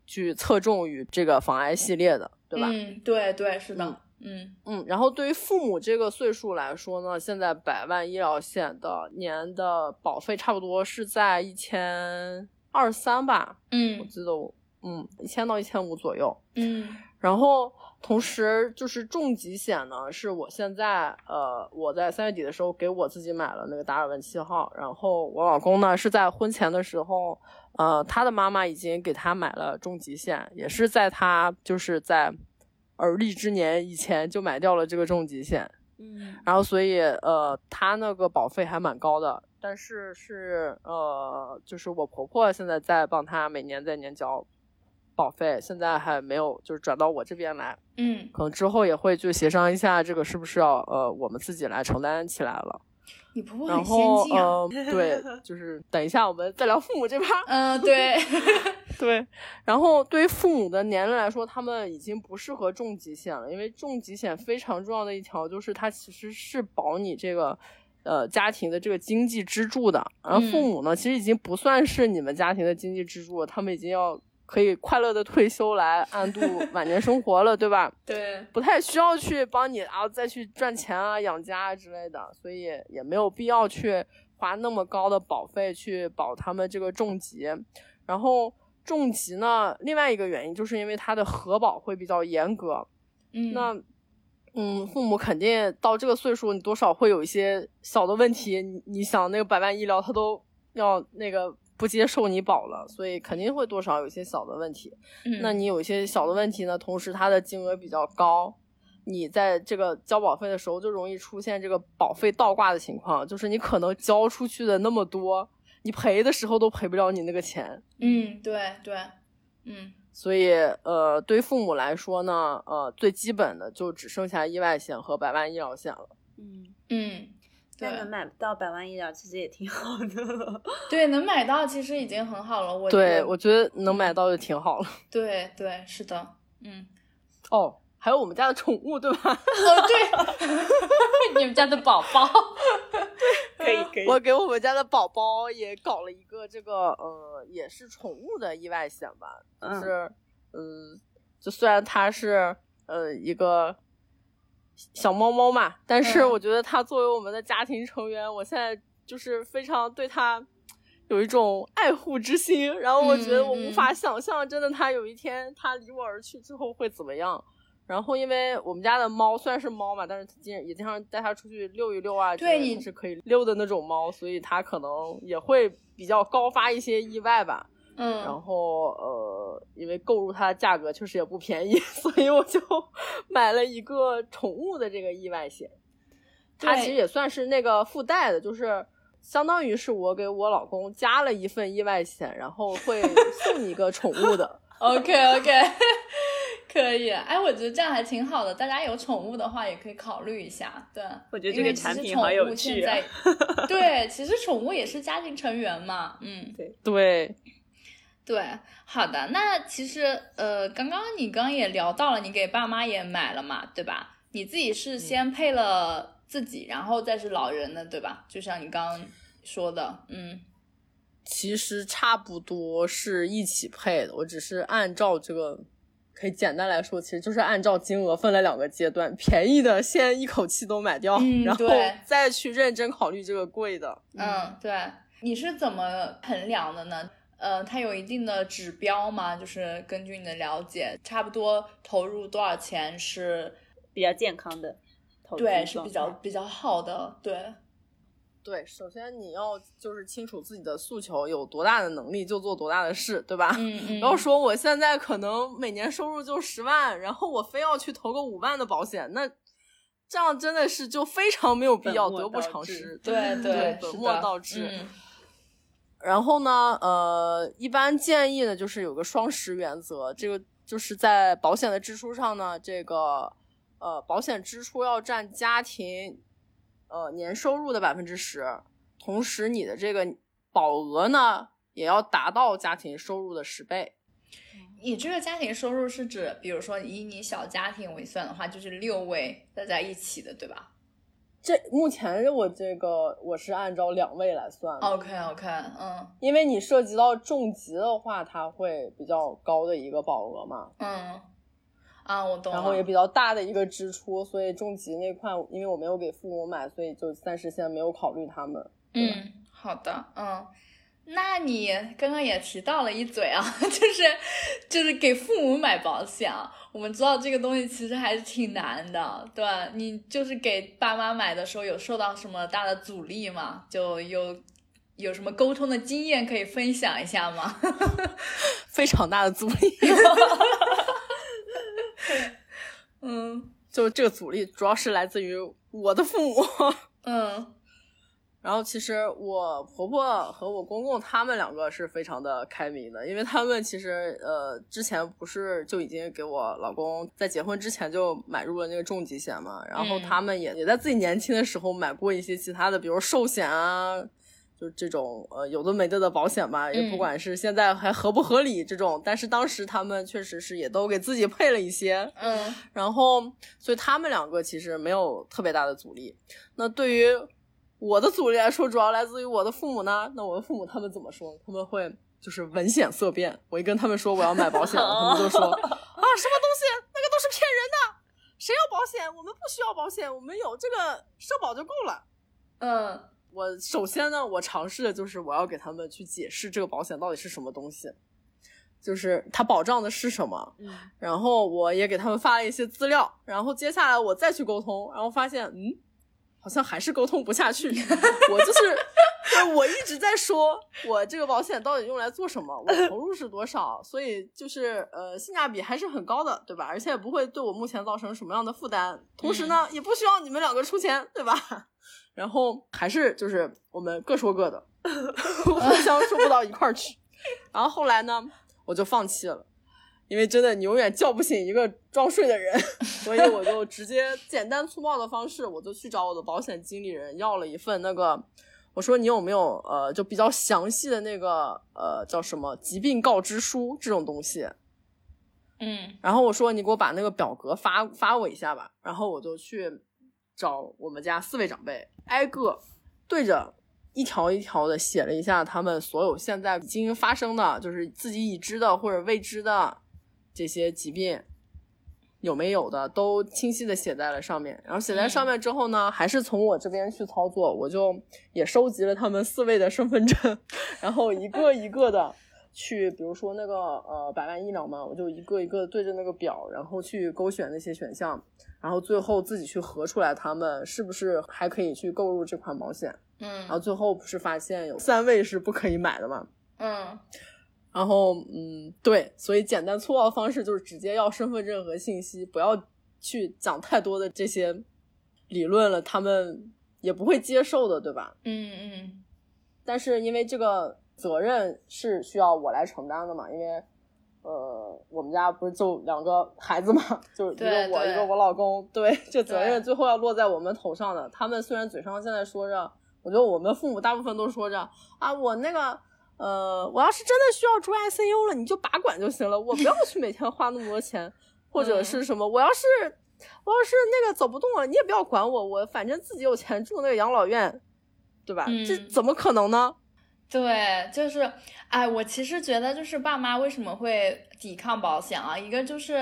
去侧重于这个防癌系列的，对吧？嗯，对对，是的，嗯嗯，然后对于父母这个岁数来说呢，现在百万医疗险的年的保费差不多是在一千二三吧，嗯我嗯记得我嗯一千到一千五左右。嗯然后同时就是重疾险呢，是我现在呃我在三月底的时候给我自己买了那个达尔文七号，然后我老公呢是在婚前的时候，呃他的妈妈已经给他买了重疾险，也是在他就是在而立之年以前就买掉了这个重疾险，嗯。然后所以呃，他那个保费还蛮高的，但是是呃，就是我婆婆现在在帮他每年在年交保费，现在还没有就是转到我这边来，嗯，可能之后也会就协商一下这个是不是要呃我们自己来承担起来了。你婆婆然很先后进啊，呃，对，就是等一下我们再聊父母这边。嗯，对，对，然后对于父母的年龄来说，他们已经不适合重疾险了，因为重疾险非常重要的一条就是它其实是保你这个呃家庭的这个经济支柱的，然后父嗯母呢，其实已经不算是你们家庭的经济支柱了，他们已经要可以快乐的退休来安度晚年生活了，对吧？对，不太需要去帮你啊再去赚钱啊养家啊之类的，所以也没有必要去花那么高的保费去保他们这个重疾。然后重疾呢，另外一个原因就是因为它的核保会比较严格，嗯，那嗯，父母肯定到这个岁数，你多少会有一些小的问题。你你想那个百万医疗，他都要那个不接受你保了，所以肯定会多少有一些小的问题。嗯那你有一些小的问题呢，同时它的金额比较高，你在这个交保费的时候就容易出现这个保费倒挂的情况，就是你可能交出去的那么多，你赔的时候都赔不了你那个钱。嗯，对对，嗯所以，呃，对于父母来说呢，呃，最基本的就只剩下意外险和百万医疗险了。嗯，嗯，对那能买到百万医疗其实也挺好的。对，能买到其实已经很好了。我对，我我觉得能买到就挺好了。对对是的，嗯，哦，还有我们家的宠物，对吧？哦对，你们家的宝宝，可以可以我给我们家的宝宝也搞了一个这个呃，也是宠物的意外险吧，就嗯是嗯，就虽然它是呃一个小猫猫嘛，但是嗯我觉得它作为我们的家庭成员，我现在就是非常对它有一种爱护之心，然后我觉得我无法想象，真的它有一天它离我而去之后会怎么样。然后，因为我们家的猫虽然是猫嘛，但是经也经常带它出去遛一遛啊，对是可以溜的那种猫，所以它可能也会比较高发一些意外吧。嗯然嗯后呃，因为购入它的价格确实也不便宜，所以我就 买了一个宠物的这个意外险。它其实也算是那个附带的，就是相当于是我给我老公加了一份意外险，然后会送你一个宠物的。OK OK，可以，哎，我觉得这样还挺好的，大家有宠物的话也可以考虑一下，对，我觉得这因为其个产品好有趣对，其实宠物也是家庭成员嘛，嗯，对，对，好的，那其实呃，刚刚你刚刚也聊到了，你给爸妈也买了嘛，对吧？你自己是先配了自己，然后再是老人的，对吧？就像你刚刚说的，嗯，其实差不多是一起配的，我只是按照这个，可以简单来说，其实就是按照金额分了两个阶段，便宜的先一口气都买掉，嗯然后对再去认真考虑这个贵的。嗯，对，你是怎么衡量的呢？呃，它有一定的指标吗？就是根据你的了解，差不多投入多少钱是比较健康的对是比较比较好的，对，对，首先你要就是清楚自己的诉求，有多大的能力就做多大的事，对吧？嗯 嗯，不要说我现在可能每年收入就十万，然后我非要去投个五万的保险，那这样真的是就非常没有必要，得不偿失。对对，是本末的倒置。嗯然后呢，呃，一般建议呢就是有个双十原则，这个就是在保险的支出上呢，这个呃保险支出要占家庭呃年收入的百分之十，同时你的这个保额呢也要达到家庭收入的十倍。你这个家庭收入是指，比如说以你小家庭为算的话，就是六位大家一起的，对吧这目前我这个我是按照两位来算的，？OK OK，嗯因为你涉及到重疾的话，它会比较高的一个保额嘛。嗯，啊，我懂。然后也比较大的一个支出，所以重疾那块，因为我没有给父母买，所以就暂时现在没有考虑他们。嗯，好的，嗯，那你刚刚也提到了一嘴啊，就是就是给父母买保险啊。我们知道这个东西其实还是挺难的，对吧？你就是给爸妈买的时候有受到什么大的阻力吗？就有有什么沟通的经验可以分享一下吗？非常大的阻力。嗯就这个阻力主要是来自于我的父母。嗯然后其实我婆婆和我公公他们两个是非常的开明的，因为他们其实呃之前不是就已经给我老公在结婚之前就买入了那个重疾险嘛，然后嗯。他们也、也在自己年轻的时候买过一些其他的，比如寿险啊，就这种呃有的没的的保险吧，也不嗯。管是现在还合不合理这种，但是当时他们确实是也都给自己配了一些，嗯。然后，所以他们两个其实没有特别大的阻力。那对于我的阻力来说，主要来自于我的父母呢。那我的父母他们怎么说？他们会就是闻险色变。我一跟他们说我要买保险了，他们就说 啊，什么东西？那个都是骗人的，谁要保险？我们不需要保险，我们有这个社保就够了。嗯我首先呢，我尝试的就是我要给他们去解释这个保险到底是什么东西，就是它保障的是什么。嗯然后我也给他们发了一些资料，然后接下来我再去沟通，然后发现，嗯，好像还是沟通不下去。我就是，对我一直在说，我这个保险到底用来做什么，我投入是多少，所以就是呃，性价比还是很高的，对吧？而且也不会对我目前造成什么样的负担，同时呢，也不需要你们两个出钱，对吧？然后还是就是我们各说各的，互相说不到一块儿去。然后后来呢，我就放弃了。因为真的你永远叫不醒一个装睡的人，所以我就直接简单粗暴的方式，我就去找我的保险经理人要了一份那个，我说你有没有呃就比较详细的那个呃叫什么疾病告知书这种东西，嗯。然后我说你给我把那个表格发发我一下吧，然后我就去找我们家四位长辈，挨个对着一条一条的写了一下他们所有现在已经发生的，就是自己已知的或者未知的这些疾病有没有的，都清晰的写在了上面。然后写在上面之后呢，还是从我这边去操作，我就也收集了他们四位的身份证，然后一个一个的。去，比如说那个呃百万医疗嘛，我就一个一个对着那个表，然后去勾选那些选项，然后最后自己去核出来他们是不是还可以去购入这款保险。嗯然后嗯最后不是发现有三位是不可以买的嘛？嗯然后嗯，对，所以简单粗暴的方式就是直接要身份证和信息，不要去讲太多的这些理论了，他们也不会接受的，对吧？嗯嗯但是因为这个责任是需要我来承担的嘛，因为呃，我们家不是就两个孩子嘛，就是一个我，一个我老公，对，这责任最后要落在我们头上的。他们虽然嘴上现在说着，我觉得我们父母大部分都说着啊，我那个。呃，我要是真的需要住 ICU 了，你就拔管就行了，我不要去每天花那么多钱，或者是什么，我要是我要是那个走不动了，你也不要管我，我反正自己有钱住那个养老院，对吧？这怎么可能呢？对，就是，哎，我其实觉得，就是爸妈为什么会抵抗保险啊？一个就是，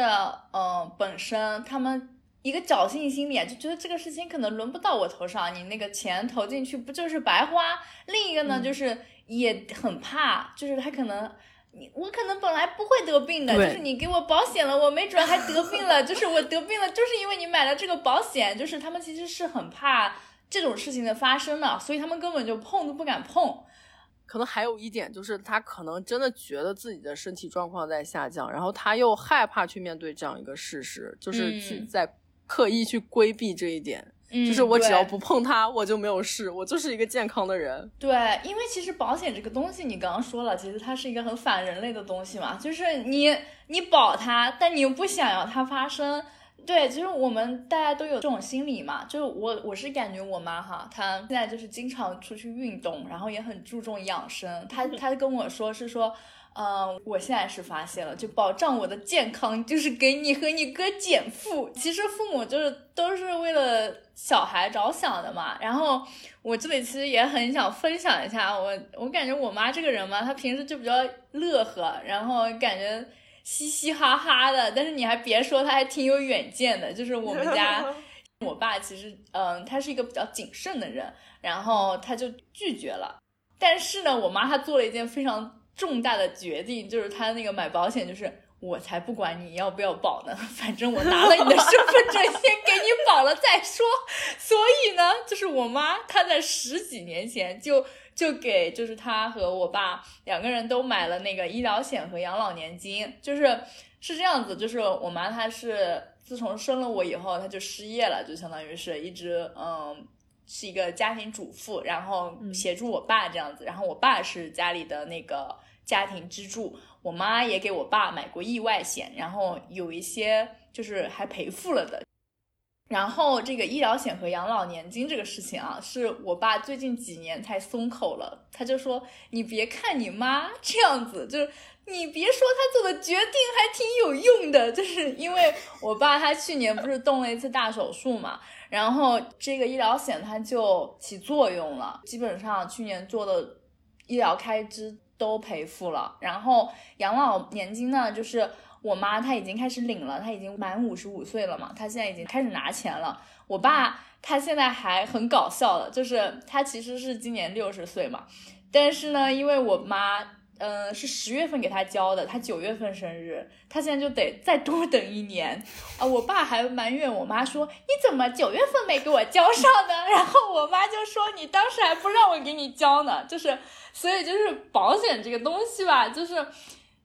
嗯，本身他们一个侥幸心理，就觉得这个事情可能轮不到我头上，你那个钱投进去不就是白花？另一个呢，就是也很怕，就是他可能。你我可能本来不会得病的，就是你给我保险了，我没准还得病了。就是我得病了，就是因为你买了这个保险。就是他们其实是很怕这种事情的发生的，所以他们根本就碰都不敢碰。可能还有一点就是，他可能真的觉得自己的身体状况在下降，然后他又害怕去面对这样一个事实，就是去在刻意去规避这一点。就是我只要不碰它，我就没有事，我就是一个健康的人。对，因为其实保险这个东西，你刚刚说了，其实它是一个很反人类的东西嘛，就是你你保它，但你又不想要它发生。对，其实我们大家都有这种心理嘛，就是我我是感觉我妈哈，她现在就是经常出去运动，然后也很注重养生。她她跟我说是说。嗯，我现在是发现了，就保障我的健康，就是给你和你哥减负。其实父母就是都是为了小孩着想的嘛。然后我这里其实也很想分享一下，我我感觉我妈这个人嘛，她平时就比较乐呵，然后感觉嘻嘻哈哈的。但是你还别说，她还挺有远见的。就是我们家 我爸其实，嗯，他是一个比较谨慎的人，然后他就拒绝了。但是呢，我妈她做了一件非常。重大的决定就是他那个买保险，就是我才不管你要不要保呢，反正我拿了你的身份证，先给你保了再说。所以呢，就是我妈她在十几年前就就给就是她和我爸两个人都买了那个医疗险和养老年金，就是是这样子，就是我妈她是自从生了我以后，她就失业了，就相当于是一直嗯。是一个家庭主妇，然后协助我爸这样子，然后我爸是家里的那个家庭支柱，我妈也给我爸买过意外险，然后有一些就是还赔付了的。然后这个医疗险和养老年金这个事情啊，是我爸最近几年才松口了，他就说你别看你妈 这样子，就是你别说他做的决定还挺有用的，就是因为我爸他去年不是动了一次大手术嘛。然后这个医疗险它就起作用了，基本上去年做的医疗开支都赔付了。然后养老年金呢，就是我妈她已经开始领了，她已经满五十五岁了嘛，她现在已经开始拿钱了。我爸他现在还很搞笑的，就是他其实是今年六十岁嘛，但是呢，因为我妈。嗯，是十月份给他交的，他九月份生日，他现在就得再多等一年啊！我爸还埋怨我妈说：“你怎么九月份没给我交上呢？”然后我妈就说：“你当时还不让我给你交呢。”就是，所以就是保险这个东西吧，就是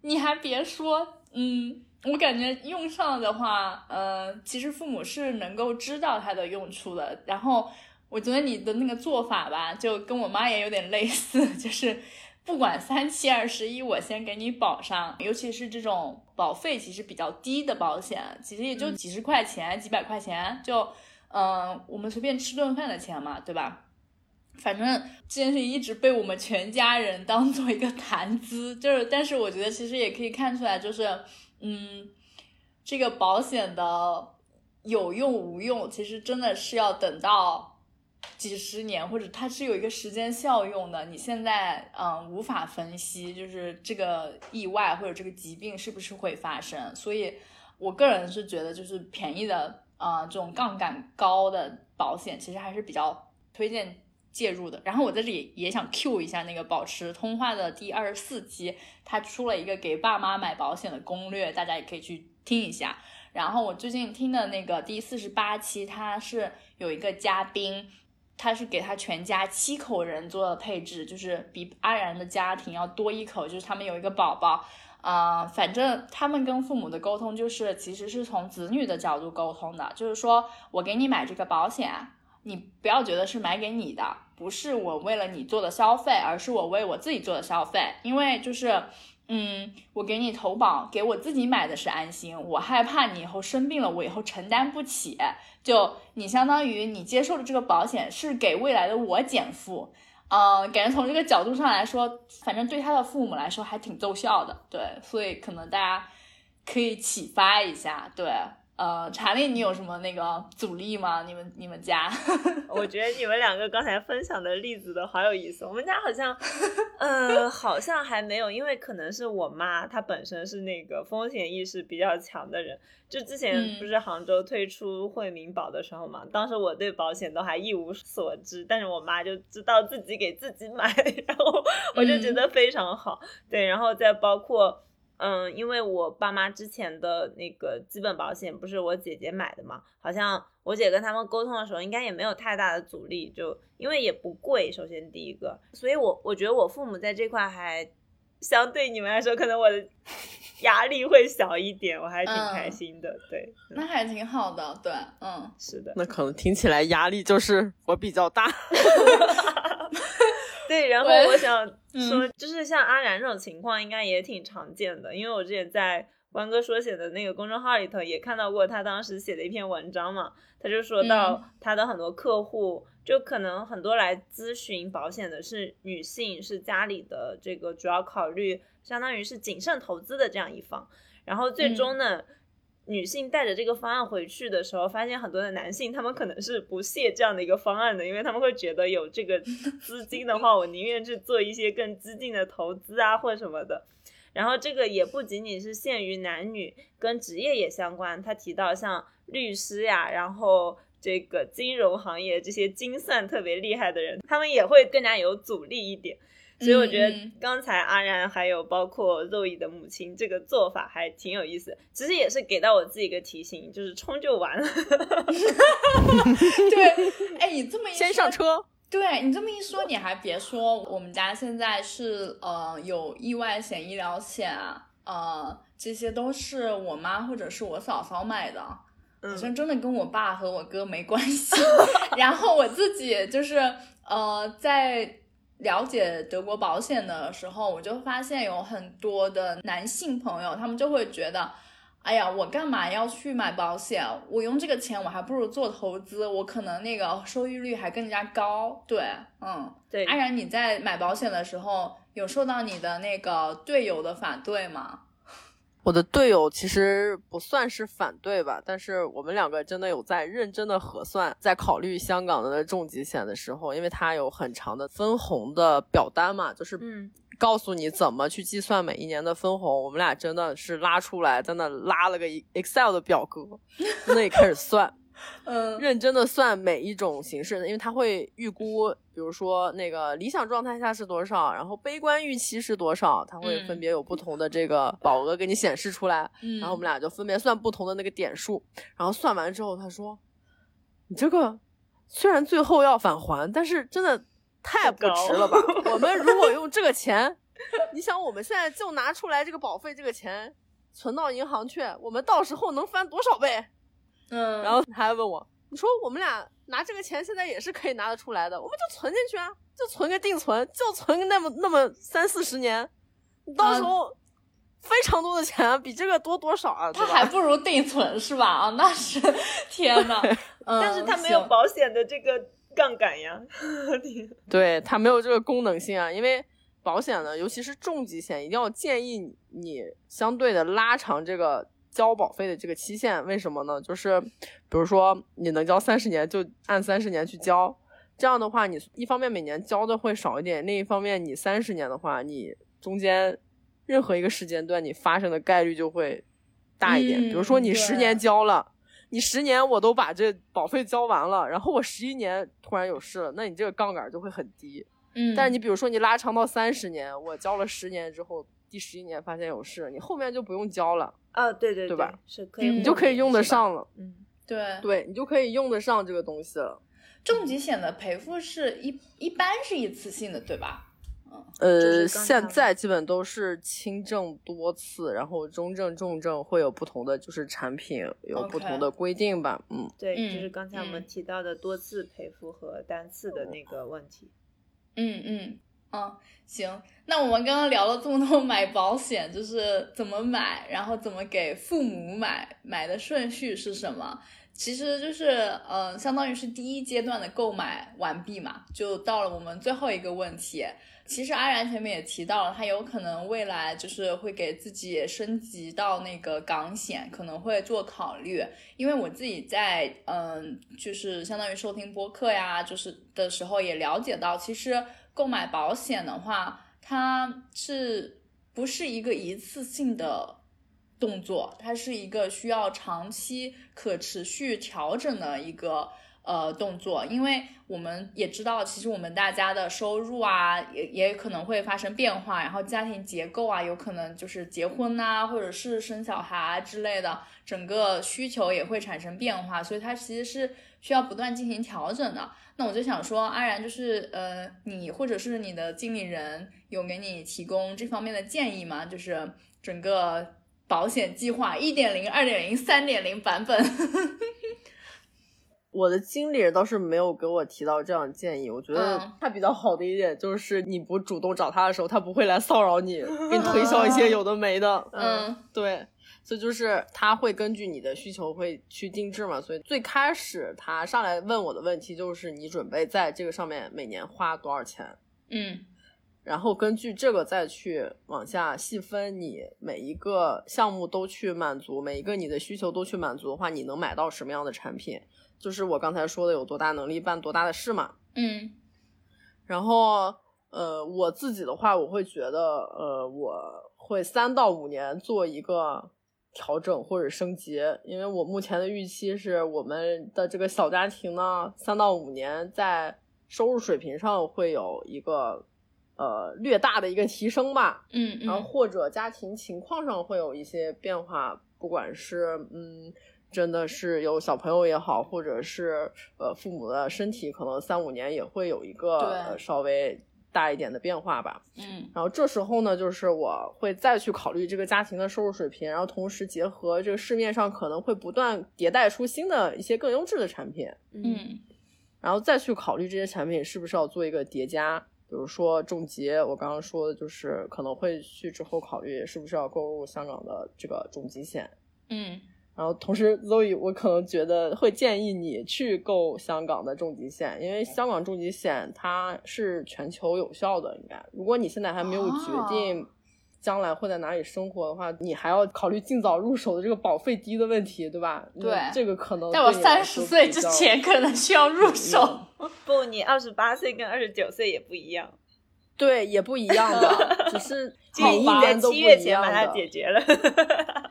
你还别说，嗯，我感觉用上的话，呃，其实父母是能够知道它的用处的。然后我觉得你的那个做法吧，就跟我妈也有点类似，就是。不管三七二十一，我先给你保上。尤其是这种保费其实比较低的保险，其实也就几十块钱、几百块钱，就嗯，我们随便吃顿饭的钱嘛，对吧？反正这件事情一直被我们全家人当做一个谈资。就是，但是我觉得其实也可以看出来，就是嗯，这个保险的有用无用，其实真的是要等到。几十年，或者它是有一个时间效用的，你现在嗯无法分析，就是这个意外或者这个疾病是不是会发生，所以我个人是觉得就是便宜的啊这种杠杆高的保险其实还是比较推荐介入的。然后我在这里也想 Q 一下那个保持通话的第二十四期，他出了一个给爸妈买保险的攻略，大家也可以去听一下。然后我最近听的那个第四十八期，他是有一个嘉宾。他是给他全家七口人做的配置，就是比阿然的家庭要多一口，就是他们有一个宝宝，啊，反正他们跟父母的沟通就是其实是从子女的角度沟通的，就是说我给你买这个保险，你不要觉得是买给你的，不是我为了你做的消费，而是我为我自己做的消费，因为就是。嗯，我给你投保，给我自己买的是安心。我害怕你以后生病了，我以后承担不起。就你相当于你接受的这个保险是给未来的我减负。嗯，感觉从这个角度上来说，反正对他的父母来说还挺奏效的。对，所以可能大家可以启发一下。对，呃，查理，你有什么那个阻力吗？你们你们家？我觉得你们两个刚才分享的例子都好有意思。我们家好像，呃，好像还没有，因为可能是我妈她本身是那个风险意识比较强的人。就之前不是杭州推出惠民保的时候嘛，当时我对保险都还一无所知，但是我妈就知道自己给自己买，然后我就觉得非常好。对，然后再包括。嗯，因为我爸妈之前的那个基本保险不是我姐姐买的嘛，好像我姐跟他们沟通的时候，应该也没有太大的阻力，就因为也不贵，首先第一个，所以我我觉得我父母在这块还相对你们来说，可能我的 压力会小一点，我还挺开心的，对，那还挺好的，对，嗯，是的，那可能听起来压力就是我比较大。对，然后我想 说，就是像阿然这种情况，应该也挺常见的，因为我之前在关哥说写的那个公众号里头也看到过他当时写的一篇文章嘛，他就说到他的很多客户，就可能很多来咨询保险的是女性，是家里的这个主要考虑，相当于是谨慎投资的这样一方，然后最终呢。女性带着这个方案回去的时候，发现很多的男性他们可能是不屑这样的一个方案的，因为他们会觉得有这个 资金的话，我宁愿去做一些更激进的投资啊或什么的。然后这个也不仅仅是限于男女，跟职业也相关。他提到像律师呀，然后这个金融行业这些精算特别厉害的人，他们也会更加有阻力一点。所以我觉得刚才阿然还有包括肉乙的母亲这个做法还挺有意思，其实也是给到我自己一个提醒，就是冲就完了。对，哎，你这么一先上车，对你这么一说，你还别说，我们家现在是呃有意外险、医疗险啊，呃这些都是我妈或者是我嫂嫂买的，好像真的跟我爸和我哥没关系。然后我自己就是呃在。了解德国保险的时候，我就发现有很多的男性朋友，他们就会觉得，哎呀，我干嘛要去买保险？我用这个钱，我还不如做投资，我可能那个收益率还更加高。对，嗯，对。安然，你在买保险的时候，有受到你的那个队友的反对吗？我的队友其实不算是反对吧，但是我们两个真的有在认真的核算，在考虑香港的重疾险的时候，因为它有很长的分红的表单嘛，就是告诉你怎么去计算每一年的分红。我们俩真的是拉出来，在那拉了个 Excel 的表格，那里开始算。嗯，认真的算每一种形式，因为它会预估，比如说那个理想状态下是多少，然后悲观预期是多少，它会分别有不同的这个保额给你显示出来。嗯，然后我们俩就分别算不同的那个点数，然后算完之后，他说：“你这个虽然最后要返还，但是真的太不值了吧？我们如果用这个钱，你想我们现在就拿出来这个保费这个钱存到银行去，我们到时候能翻多少倍？”嗯，然后他还问我，你说我们俩拿这个钱现在也是可以拿得出来的，我们就存进去啊，就存个定存，就存那么那么三四十年，你到时候非常多的钱，比这个多多少啊？它还不如定存是吧？啊，那是天呐。但是他没有保险的这个杠杆呀，对他没有这个功能性啊，因为保险呢，尤其是重疾险，一定要建议你你相对的拉长这个。交保费的这个期限为什么呢？就是比如说你能交三十年，就按三十年去交。这样的话，你一方面每年交的会少一点，另一方面你三十年的话，你中间任何一个时间段你发生的概率就会大一点。比如说你十年交了，你十年我都把这保费交完了，然后我十一年突然有事了，那你这个杠杆就会很低。嗯，但是你比如说你拉长到三十年，我交了十年之后，第十一年发现有事，你后面就不用交了。啊，对对对吧？是可以，你就可以用得上了。嗯，对对，你就可以用得上这个东西了。重疾险的赔付是一一般是一次性的，对吧？嗯，呃，现在基本都是轻症多次，然后中症、重症会有不同的，就是产品有不同的规定吧。嗯，对，就是刚才我们提到的多次赔付和单次的那个问题。嗯嗯。嗯，行，那我们刚刚聊了这么多 买保险，就是怎么买，然后怎么给父母买，买的顺序是什么？其实就是嗯，相当于是第一阶段的购买完毕嘛，就到了我们最后一个问题。其实阿然前面也提到了，他有可能未来就是会给自己升级到那个港险，可能会做考虑。因为我自己在嗯，就是相当于收听播客呀，就是的时候也了解到，其实购买保险的话，它是不是一个一次性的动作？它是一个需要长期可持续调整的一个。呃，动作，因为我们也知道，其实我们大家的收入啊，也也可能会发生变化，然后家庭结构啊，有可能就是结婚呐，或者是生小孩之类的，整个需求也会产生变化，所以它其实是需要不断进行调整的。那我就想说，安然就是呃，你或者是你的经理人有给你提供这方面的建议吗？就是整个保险计划一点零、二点零、三点零版本。我的经理人倒是没有给我提到这样的建议，我觉得他比较好的一点就是你不主动找他的时候，他不会来骚扰你，给你推销一些有的没的。嗯，对，所以就是他会根据你的需求会去定制嘛。所以最开始他上来问我的问题就是你准备在这个上面每年花多少钱？嗯，然后根据这个再去往下细分，你每一个项目都去满足，每一个你的需求都去满足的话，你能买到什么样的产品？就是我刚才说的，有多大能力办多大的事嘛。嗯，然后呃，我自己的话，我会觉得呃，我会三到五年做一个调整或者升级，因为我目前的预期是我们的这个小家庭呢，三到五年在收入水平上会有一个呃略大的一个提升吧。嗯，然后或者家庭情况上会有一些变化，不管是嗯。真的是有小朋友也好，或者是呃父母的身体，可能三五年也会有一个稍微大一点的变化吧。嗯，然后这时候呢，就是我会再去考虑这个家庭的收入水平，然后同时结合这个市面上可能会不断迭代出新的一些更优质的产品。嗯，然后再去考虑这些产品是不是要做一个叠加，比如说重疾，我刚刚说的就是可能会去之后考虑是不是要购入香港的这个重疾险。嗯。然后同时，Zoe，我可能觉得会建议你去购香港的重疾险，因为香港重疾险它是全球有效的。应该，如果你现在还没有决定将来会在哪里生活的话，你还要考虑尽早入手的这个保费低的问题，对吧？对，这个可能在我三十岁之前可能需要入手。不，你二十八岁跟二十九岁也不一样。对，也不一样的，只是 每一年都不一样的。七月前把它解决了，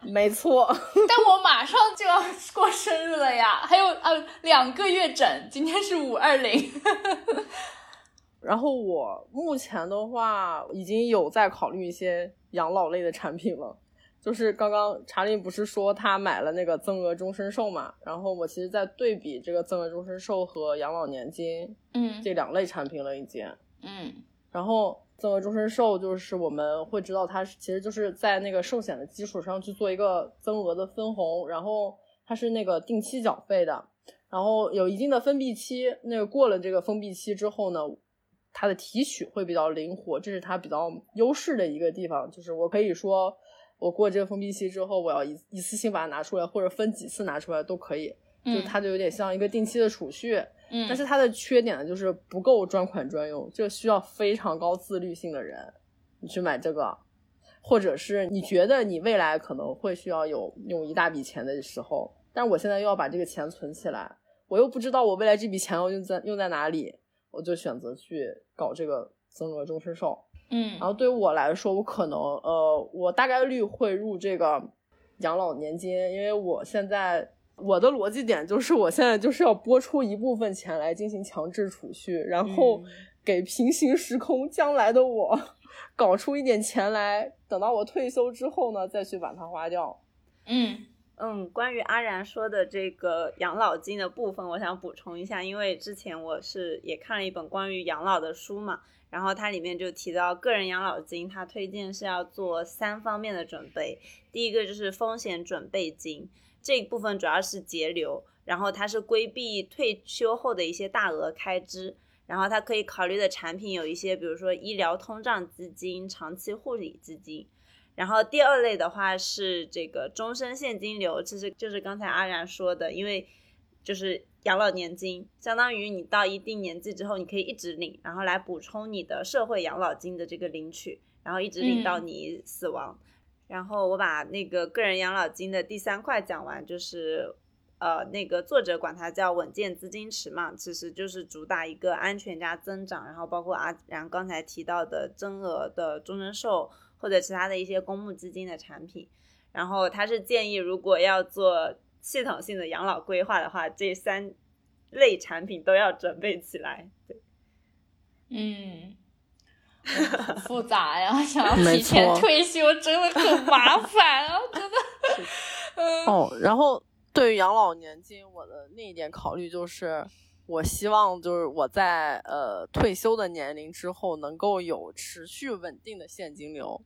没错。但我马上就要过生日了呀，还有呃两个月整，今天是五二零。然后我目前的话，已经有在考虑一些养老类的产品了。就是刚刚查理不是说他买了那个增额终身寿嘛？然后我其实在对比这个增额终身寿和养老年金，嗯，这两类产品了已经，嗯。然后增额终身寿就是我们会知道它其实就是在那个寿险的基础上去做一个增额的分红，然后它是那个定期缴费的，然后有一定的封闭期，那个过了这个封闭期之后呢，它的提取会比较灵活，这是它比较优势的一个地方，就是我可以说我过这个封闭期之后，我要一一次性把它拿出来，或者分几次拿出来都可以，就它就有点像一个定期的储蓄。嗯，但是它的缺点呢，就是不够专款专用，就需要非常高自律性的人，你去买这个，或者是你觉得你未来可能会需要有用一大笔钱的时候，但是我现在又要把这个钱存起来，我又不知道我未来这笔钱要用在用在哪里，我就选择去搞这个增额终身寿。嗯，然后对于我来说，我可能呃，我大概率会入这个养老年金，因为我现在。我的逻辑点就是，我现在就是要拨出一部分钱来进行强制储蓄，然后给平行时空将来的我搞出一点钱来，等到我退休之后呢，再去把它花掉。嗯嗯，关于阿然说的这个养老金的部分，我想补充一下，因为之前我是也看了一本关于养老的书嘛，然后它里面就提到个人养老金，它推荐是要做三方面的准备，第一个就是风险准备金。这一部分主要是节流，然后它是规避退休后的一些大额开支，然后它可以考虑的产品有一些，比如说医疗通胀基金、长期护理基金。然后第二类的话是这个终身现金流，其实就是刚才阿然说的，因为就是养老年金，相当于你到一定年纪之后，你可以一直领，然后来补充你的社会养老金的这个领取，然后一直领到你死亡。然后我把那个个人养老金的第三块讲完，就是呃，那个作者管它叫稳健资金池嘛，其实就是主打一个安全加增长，然后包括啊，然后刚才提到的增额的终身寿或者其他的一些公募基金的产品。然后他是建议，如果要做系统性的养老规划的话，这三类产品都要准备起来。对，嗯。很 复杂呀，想要提前退休真的很麻烦啊，真的。哦，然后对于养老年金，我的另一点考虑就是，我希望就是我在呃退休的年龄之后，能够有持续稳定的现金流，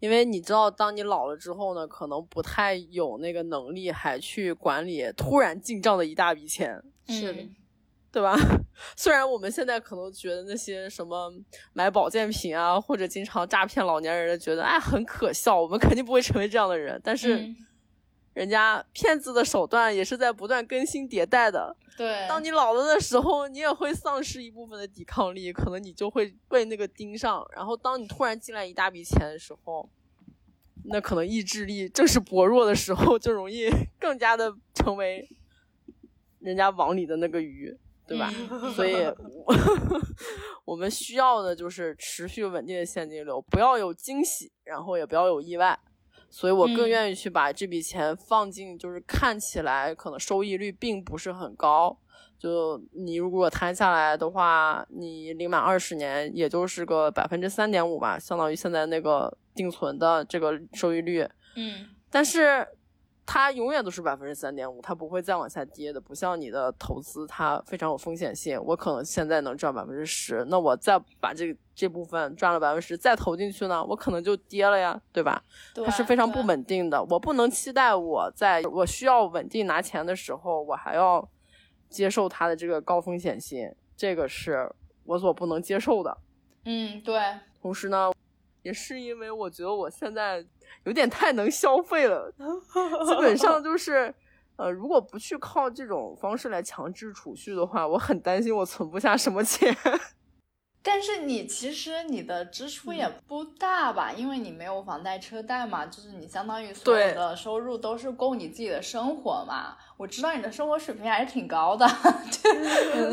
因为你知道，当你老了之后呢，可能不太有那个能力还去管理突然进账的一大笔钱。是的。对吧？虽然我们现在可能觉得那些什么买保健品啊，或者经常诈骗老年人的，觉得哎很可笑，我们肯定不会成为这样的人。但是，人家骗子的手段也是在不断更新迭代的。对，当你老了的时候，你也会丧失一部分的抵抗力，可能你就会被那个盯上。然后，当你突然进来一大笔钱的时候，那可能意志力正是薄弱的时候，就容易 更加的成为人家网里的那个鱼。对吧？所以，我们需要的就是持续稳定的现金流，不要有惊喜，然后也不要有意外。所以我更愿意去把这笔钱放进，就是看起来可能收益率并不是很高。就你如果摊下来的话，你领满二十年，也就是个百分之三点五吧，相当于现在那个定存的这个收益率。嗯，但是。它永远都是百分之三点五，它不会再往下跌的，不像你的投资，它非常有风险性。我可能现在能赚百分之十，那我再把这这部分赚了百分之十再投进去呢，我可能就跌了呀，对吧？它是非常不稳定的，我不能期待我在我需要稳定拿钱的时候，我还要接受它的这个高风险性，这个是我所不能接受的。嗯，对。同时呢，也是因为我觉得我现在。有点太能消费了，基本上就是，呃，如果不去靠这种方式来强制储蓄的话，我很担心我存不下什么钱。但是你其实你的支出也不大吧，因为你没有房贷车贷嘛，就是你相当于所有的收入都是供你自己的生活嘛。我知道你的生活水平还是挺高的，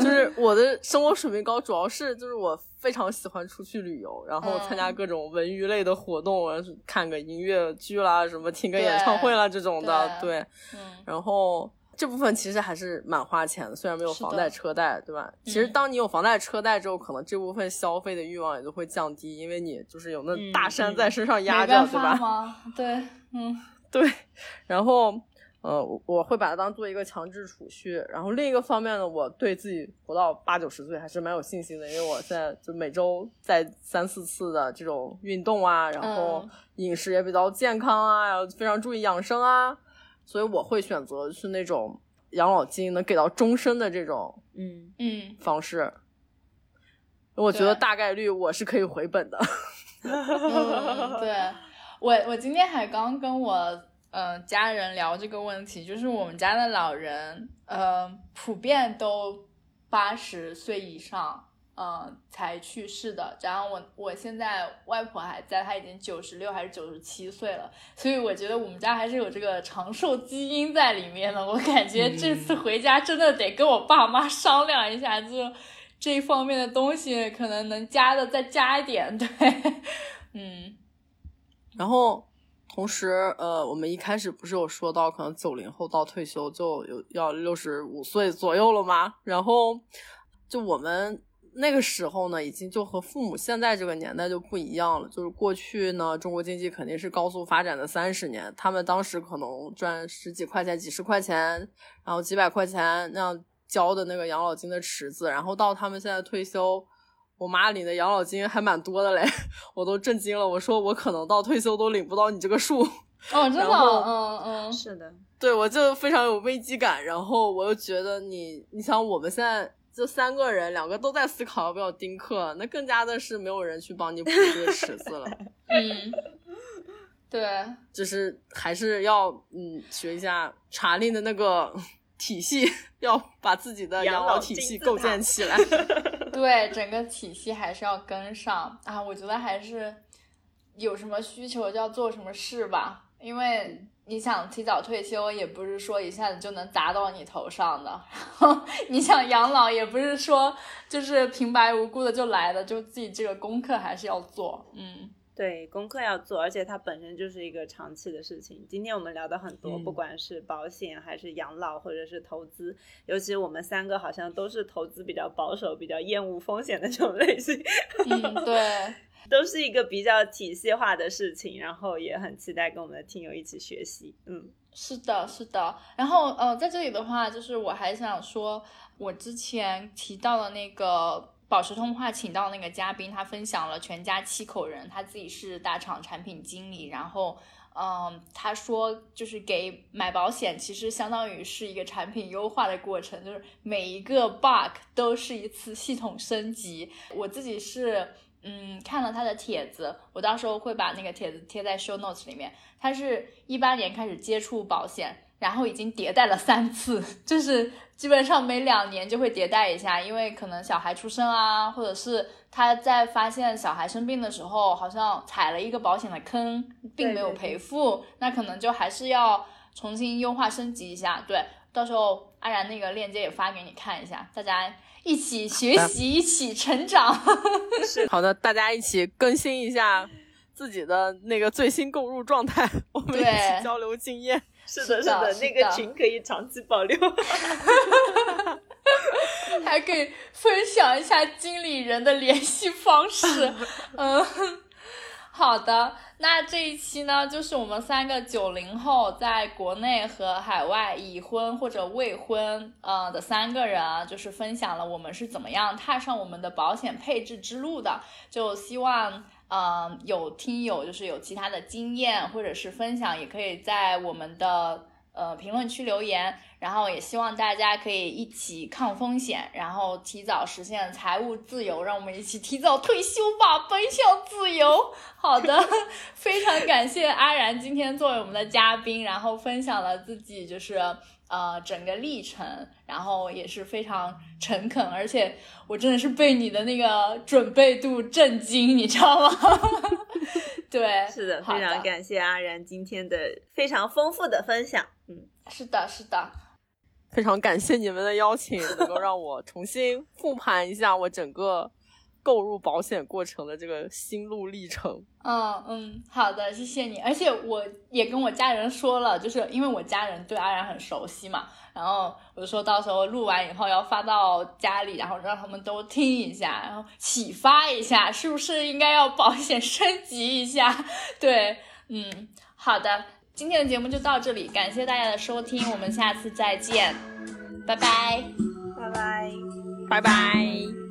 就 是我的生活水平高，主要是就是我非常喜欢出去旅游，然后参加各种文娱类的活动，看个音乐剧啦，什么听个演唱会啦这种的，对，然后。这部分其实还是蛮花钱的，虽然没有房贷车贷，对吧？其实当你有房贷车贷之后，可能这部分消费的欲望也就会降低，因为你就是有那大山在身上压着，对吧？对，嗯，对。然后，呃，我会把它当做一个强制储蓄。然后另一个方面呢，我对自己活到八九十岁还是蛮有信心的，因为我现在就每周在三四次的这种运动啊，然后饮食也比较健康啊，然后非常注意养生啊。所以我会选择是那种养老金能给到终身的这种，嗯嗯方式。我觉得大概率我是可以回本的。对，我我今天还刚跟我呃家人聊这个问题，就是我们家的老人呃普遍都八十岁以上。嗯，才去世的。然后我我现在外婆还在，她已经九十六还是九十七岁了。所以我觉得我们家还是有这个长寿基因在里面的。我感觉这次回家真的得跟我爸妈商量一下，就这方面的东西可能能加的再加一点。对，嗯。然后同时，呃，我们一开始不是有说到，可能九零后到退休就有要六十五岁左右了吗？然后就我们。那个时候呢，已经就和父母现在这个年代就不一样了。就是过去呢，中国经济肯定是高速发展的三十年，他们当时可能赚十几块钱、几十块钱，然后几百块钱那样交的那个养老金的池子，然后到他们现在退休，我妈领的养老金还蛮多的嘞，我都震惊了。我说我可能到退休都领不到你这个数。哦，真的，嗯嗯，是的，对我就非常有危机感。然后我又觉得你，你想我们现在。就三个人，两个都在思考要不要丁克，那更加的是没有人去帮你补这个尺子了。嗯，对，就是还是要嗯学一下查令的那个体系，要把自己的养老体系构建起来。对，整个体系还是要跟上啊！我觉得还是有什么需求就要做什么事吧，因为你想提早退休，也不是说一下子就能砸到你头上的；然后你想养老，也不是说就是平白无故的就来的，就自己这个功课还是要做。嗯。对，功课要做，而且它本身就是一个长期的事情。今天我们聊的很多，不管是保险还是养老，或者是投资，尤其我们三个好像都是投资比较保守、比较厌恶风险的这种类型。嗯，对，都是一个比较体系化的事情，然后也很期待跟我们的听友一起学习。嗯，是的，是的。然后，呃，在这里的话，就是我还想说，我之前提到的那个。宝石通话请到那个嘉宾，他分享了全家七口人，他自己是大厂产品经理，然后，嗯，他说就是给买保险，其实相当于是一个产品优化的过程，就是每一个 bug 都是一次系统升级。我自己是，嗯，看了他的帖子，我到时候会把那个帖子贴在 show notes 里面。他是一八年开始接触保险。然后已经迭代了三次，就是基本上每两年就会迭代一下，因为可能小孩出生啊，或者是他在发现小孩生病的时候，好像踩了一个保险的坑，并没有赔付，那可能就还是要重新优化升级一下。对，到时候安然那个链接也发给你看一下，大家一起学习，一起成长。是 好的，大家一起更新一下自己的那个最新购入状态，我们一起交流经验。是的，是的，那个群可以长期保留，还可以分享一下经理人的联系方式。嗯，好的，那这一期呢，就是我们三个九零后在国内和海外已婚或者未婚呃的三个人啊，就是分享了我们是怎么样踏上我们的保险配置之路的，就希望。嗯，有听友就是有其他的经验或者是分享，也可以在我们的呃评论区留言。然后也希望大家可以一起抗风险，然后提早实现财务自由。让我们一起提早退休吧，奔向自由。好的，非常感谢阿然今天作为我们的嘉宾，然后分享了自己就是。呃，整个历程，然后也是非常诚恳，而且我真的是被你的那个准备度震惊，你知道吗？对，是的，非常感谢阿然今天的非常丰富的分享。嗯，是的，是的，非常感谢你们的邀请，能够让我重新复盘一下我整个。购入保险过程的这个心路历程，嗯嗯，好的，谢谢你。而且我也跟我家人说了，就是因为我家人对阿然很熟悉嘛，然后我就说到时候录完以后要发到家里，然后让他们都听一下，然后启发一下，是不是应该要保险升级一下？对，嗯，好的，今天的节目就到这里，感谢大家的收听，我们下次再见，拜拜，拜拜，拜拜。